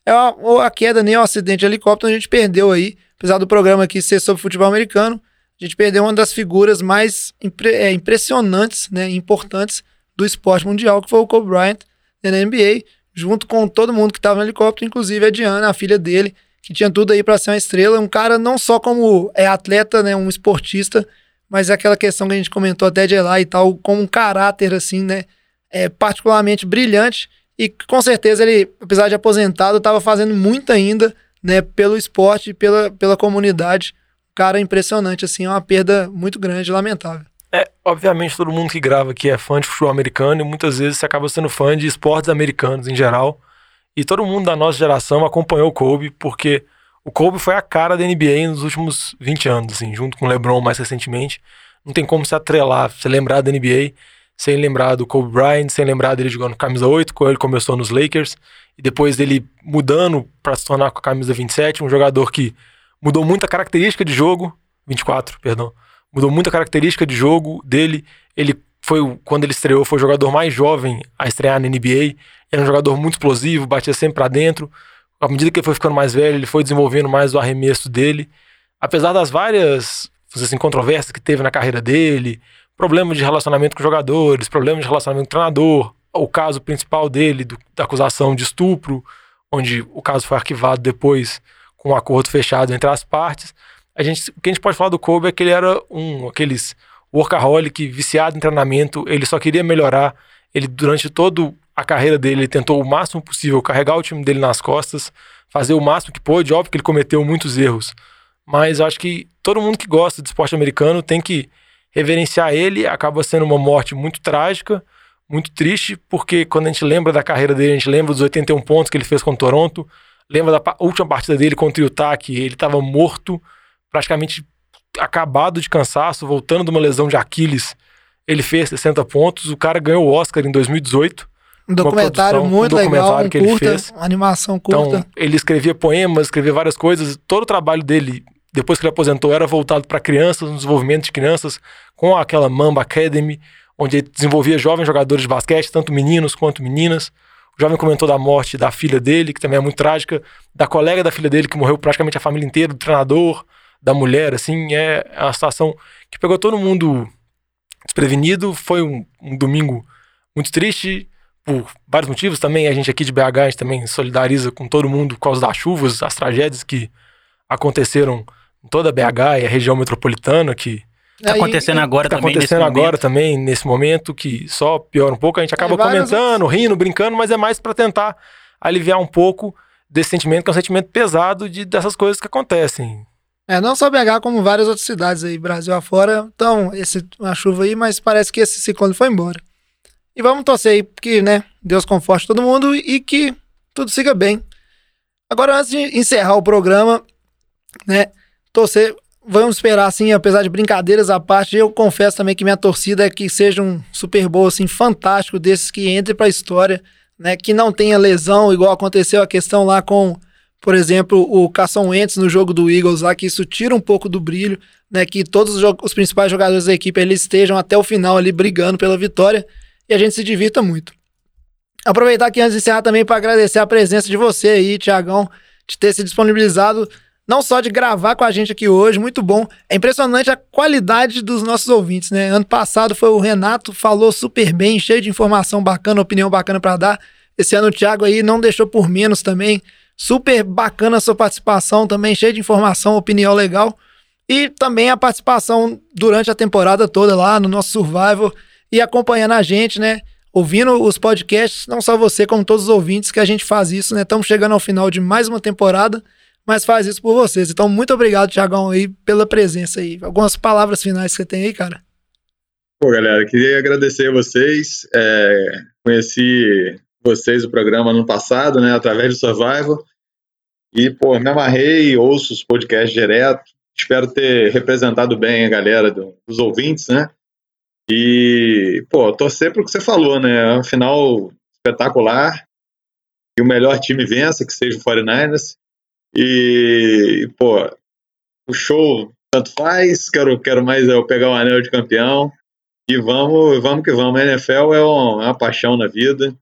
é a, a queda, nem o acidente de helicóptero, a gente perdeu aí, apesar do programa aqui ser sobre futebol americano, a gente perdeu uma das figuras mais impre- é, impressionantes, né, importantes do esporte mundial, que foi o Kobe Bryant né, na NBA, junto com todo mundo que estava no helicóptero, inclusive a Diana, a filha dele, que tinha tudo aí para ser uma estrela, um cara não só como é atleta, né, um esportista, mas é aquela questão que a gente comentou até de lá e tal, com um caráter assim, né, é, particularmente brilhante e com certeza ele, apesar de aposentado, estava fazendo muito ainda, né, pelo esporte pela, pela comunidade. Um cara impressionante, assim, é uma perda muito grande, lamentável. É, obviamente todo mundo que grava aqui é fã de futebol americano e muitas vezes você acaba sendo fã de esportes americanos em geral. E todo mundo da nossa geração acompanhou o Kobe, porque o Kobe foi a cara da NBA nos últimos 20 anos, assim, junto com o LeBron mais recentemente. Não tem como se atrelar, se lembrar da NBA sem lembrar do Kobe Bryant, sem lembrar dele jogando camisa 8, quando ele começou nos Lakers, e depois dele mudando para se tornar com a camisa 27, um jogador que mudou muita característica de jogo, 24, perdão, mudou muita característica de jogo dele. Ele foi, quando ele estreou, foi o jogador mais jovem a estrear na NBA. Era um jogador muito explosivo, batia sempre para dentro. À medida que ele foi ficando mais velho, ele foi desenvolvendo mais o arremesso dele. Apesar das várias assim, controvérsias que teve na carreira dele, problemas de relacionamento com jogadores, problemas de relacionamento com o treinador, o caso principal dele, do- da acusação de estupro, onde o caso foi arquivado depois com um acordo fechado entre as partes. A gente, o que a gente pode falar do Kobe é que ele era um aqueles workaholic, viciado em treinamento, ele só queria melhorar. Ele, durante toda a carreira dele, ele tentou o máximo possível carregar o time dele nas costas, fazer o máximo que pôde. Óbvio que ele cometeu muitos erros, mas acho que todo mundo que gosta de esporte americano tem que reverenciar ele. Acaba sendo uma morte muito trágica, muito triste, porque quando a gente lembra da carreira dele, a gente lembra dos 81 pontos que ele fez com o Toronto, lembra da última partida dele contra o Utah, que ele estava morto, praticamente acabado de cansaço, voltando de uma lesão de Aquiles. Ele fez 60 pontos, o cara ganhou o Oscar em 2018. Um documentário produção, um muito legal, documentário um que ele curta, fez. uma animação curta. Então, ele escrevia poemas, escrevia várias coisas. Todo o trabalho dele, depois que ele aposentou, era voltado para crianças, no desenvolvimento de crianças, com aquela Mamba Academy, onde ele desenvolvia jovens jogadores de basquete, tanto meninos quanto meninas. O jovem comentou da morte da filha dele, que também é muito trágica, da colega da filha dele, que morreu praticamente a família inteira, do treinador, da mulher, assim, é uma situação que pegou todo mundo desprevenido. Foi um, um domingo muito triste por vários motivos também. A gente aqui de BH, a gente também solidariza com todo mundo por causa das chuvas, as tragédias que aconteceram em toda a BH e a região metropolitana, que Tá Aí- acontecendo agora tá também acontecendo nesse agora momento. também, nesse momento, que só piora um pouco. A gente acaba vários comentando, rindo, brincando, mas é mais pra tentar aliviar um pouco desse sentimento, que é um sentimento pesado de, dessas coisas que acontecem. É, não só BH, como várias outras cidades aí, Brasil afora. Então, esse, uma chuva aí, mas parece que esse ciclone foi embora. E vamos torcer aí que, né, Deus conforte todo mundo e que tudo siga bem. Agora, antes de encerrar o programa, né, torcer, vamos esperar, assim, apesar de brincadeiras à parte, eu confesso também que minha torcida é que seja um Super Bowl, assim, fantástico, desses que entre pra história, né, que não tenha lesão, igual aconteceu a questão lá com por exemplo, o Carson Wentz no jogo do Eagles lá, que isso tira um pouco do brilho, né? Que todos os, os principais jogadores da equipe eles estejam até o final ali brigando pela vitória e a gente se divirta muito. Aproveitar aqui antes de encerrar também para agradecer a presença de você aí, Tiagão, de ter se disponibilizado, não só de gravar com a gente aqui hoje, muito bom. É impressionante a qualidade dos nossos ouvintes, né? Ano passado foi o Renato, falou super bem, cheio de informação bacana, opinião bacana para dar. Esse ano o Thiago aí não deixou por menos também. Super bacana a sua participação também, cheio de informação, opinião legal. E também a participação durante a temporada toda lá no nosso Survival e acompanhando a gente, né? Ouvindo os podcasts, não só você, como todos os ouvintes, que a gente faz isso, né? Estamos chegando ao final de mais uma temporada, mas faz isso por vocês. Então, muito obrigado, Tiagão, aí, pela presença aí. Algumas palavras finais que você tem aí, cara. Pô, galera, queria agradecer a vocês. É, conheci vocês o programa ano passado, né, através do Survival. E, pô, me amarrei, ouço os podcasts direto. Espero ter representado bem a galera do- dos ouvintes, né? E, pô, torcer pro que você falou, né? É um final espetacular. E o melhor time vença, que seja o 49ers. E, pô, o show tanto faz. Quero, quero mais eu pegar o anel de campeão. E vamos, vamos que vamos. A NFL é uma, é uma paixão na vida.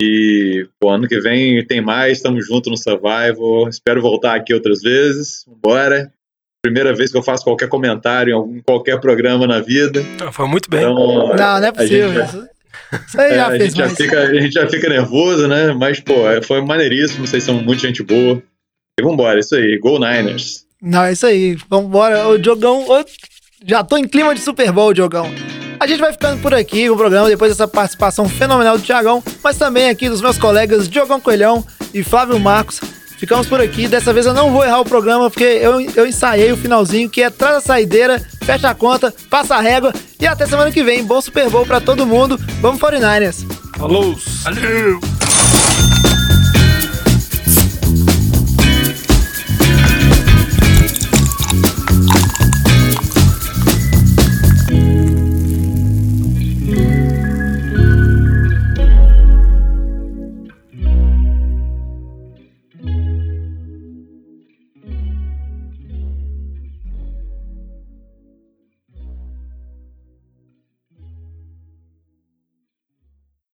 E, pô, ano que vem tem mais, estamos juntos no Survival. Espero voltar aqui outras vezes. Bora. Primeira vez que eu faço qualquer comentário em algum- qualquer programa na vida. Ah, Foi muito bem. Então, Não, não é a possível. gente- Isso, isso aí é, já a, fez gente já fica, a gente já fica nervoso, né? Mas, pô, é- foi maneiríssimo. Vocês são muito gente boa. E vambora, isso aí. Go Niners. Não, é isso aí. Vambora. O Diogão. Já tô em clima de Super Bowl, Diogão. A gente vai ficando por aqui com o programa, depois dessa participação fenomenal do Tiagão, mas também aqui dos meus colegas Diogão Coelhão e Flávio Marcos. Ficamos por aqui. Dessa vez eu não vou errar o programa, porque eu, eu ensaiei o finalzinho, que é traz a saideira, fecha a conta, passa a régua e até semana que vem. Bom Super Bowl pra todo mundo. Vamos 49ers. Falou! Valeu!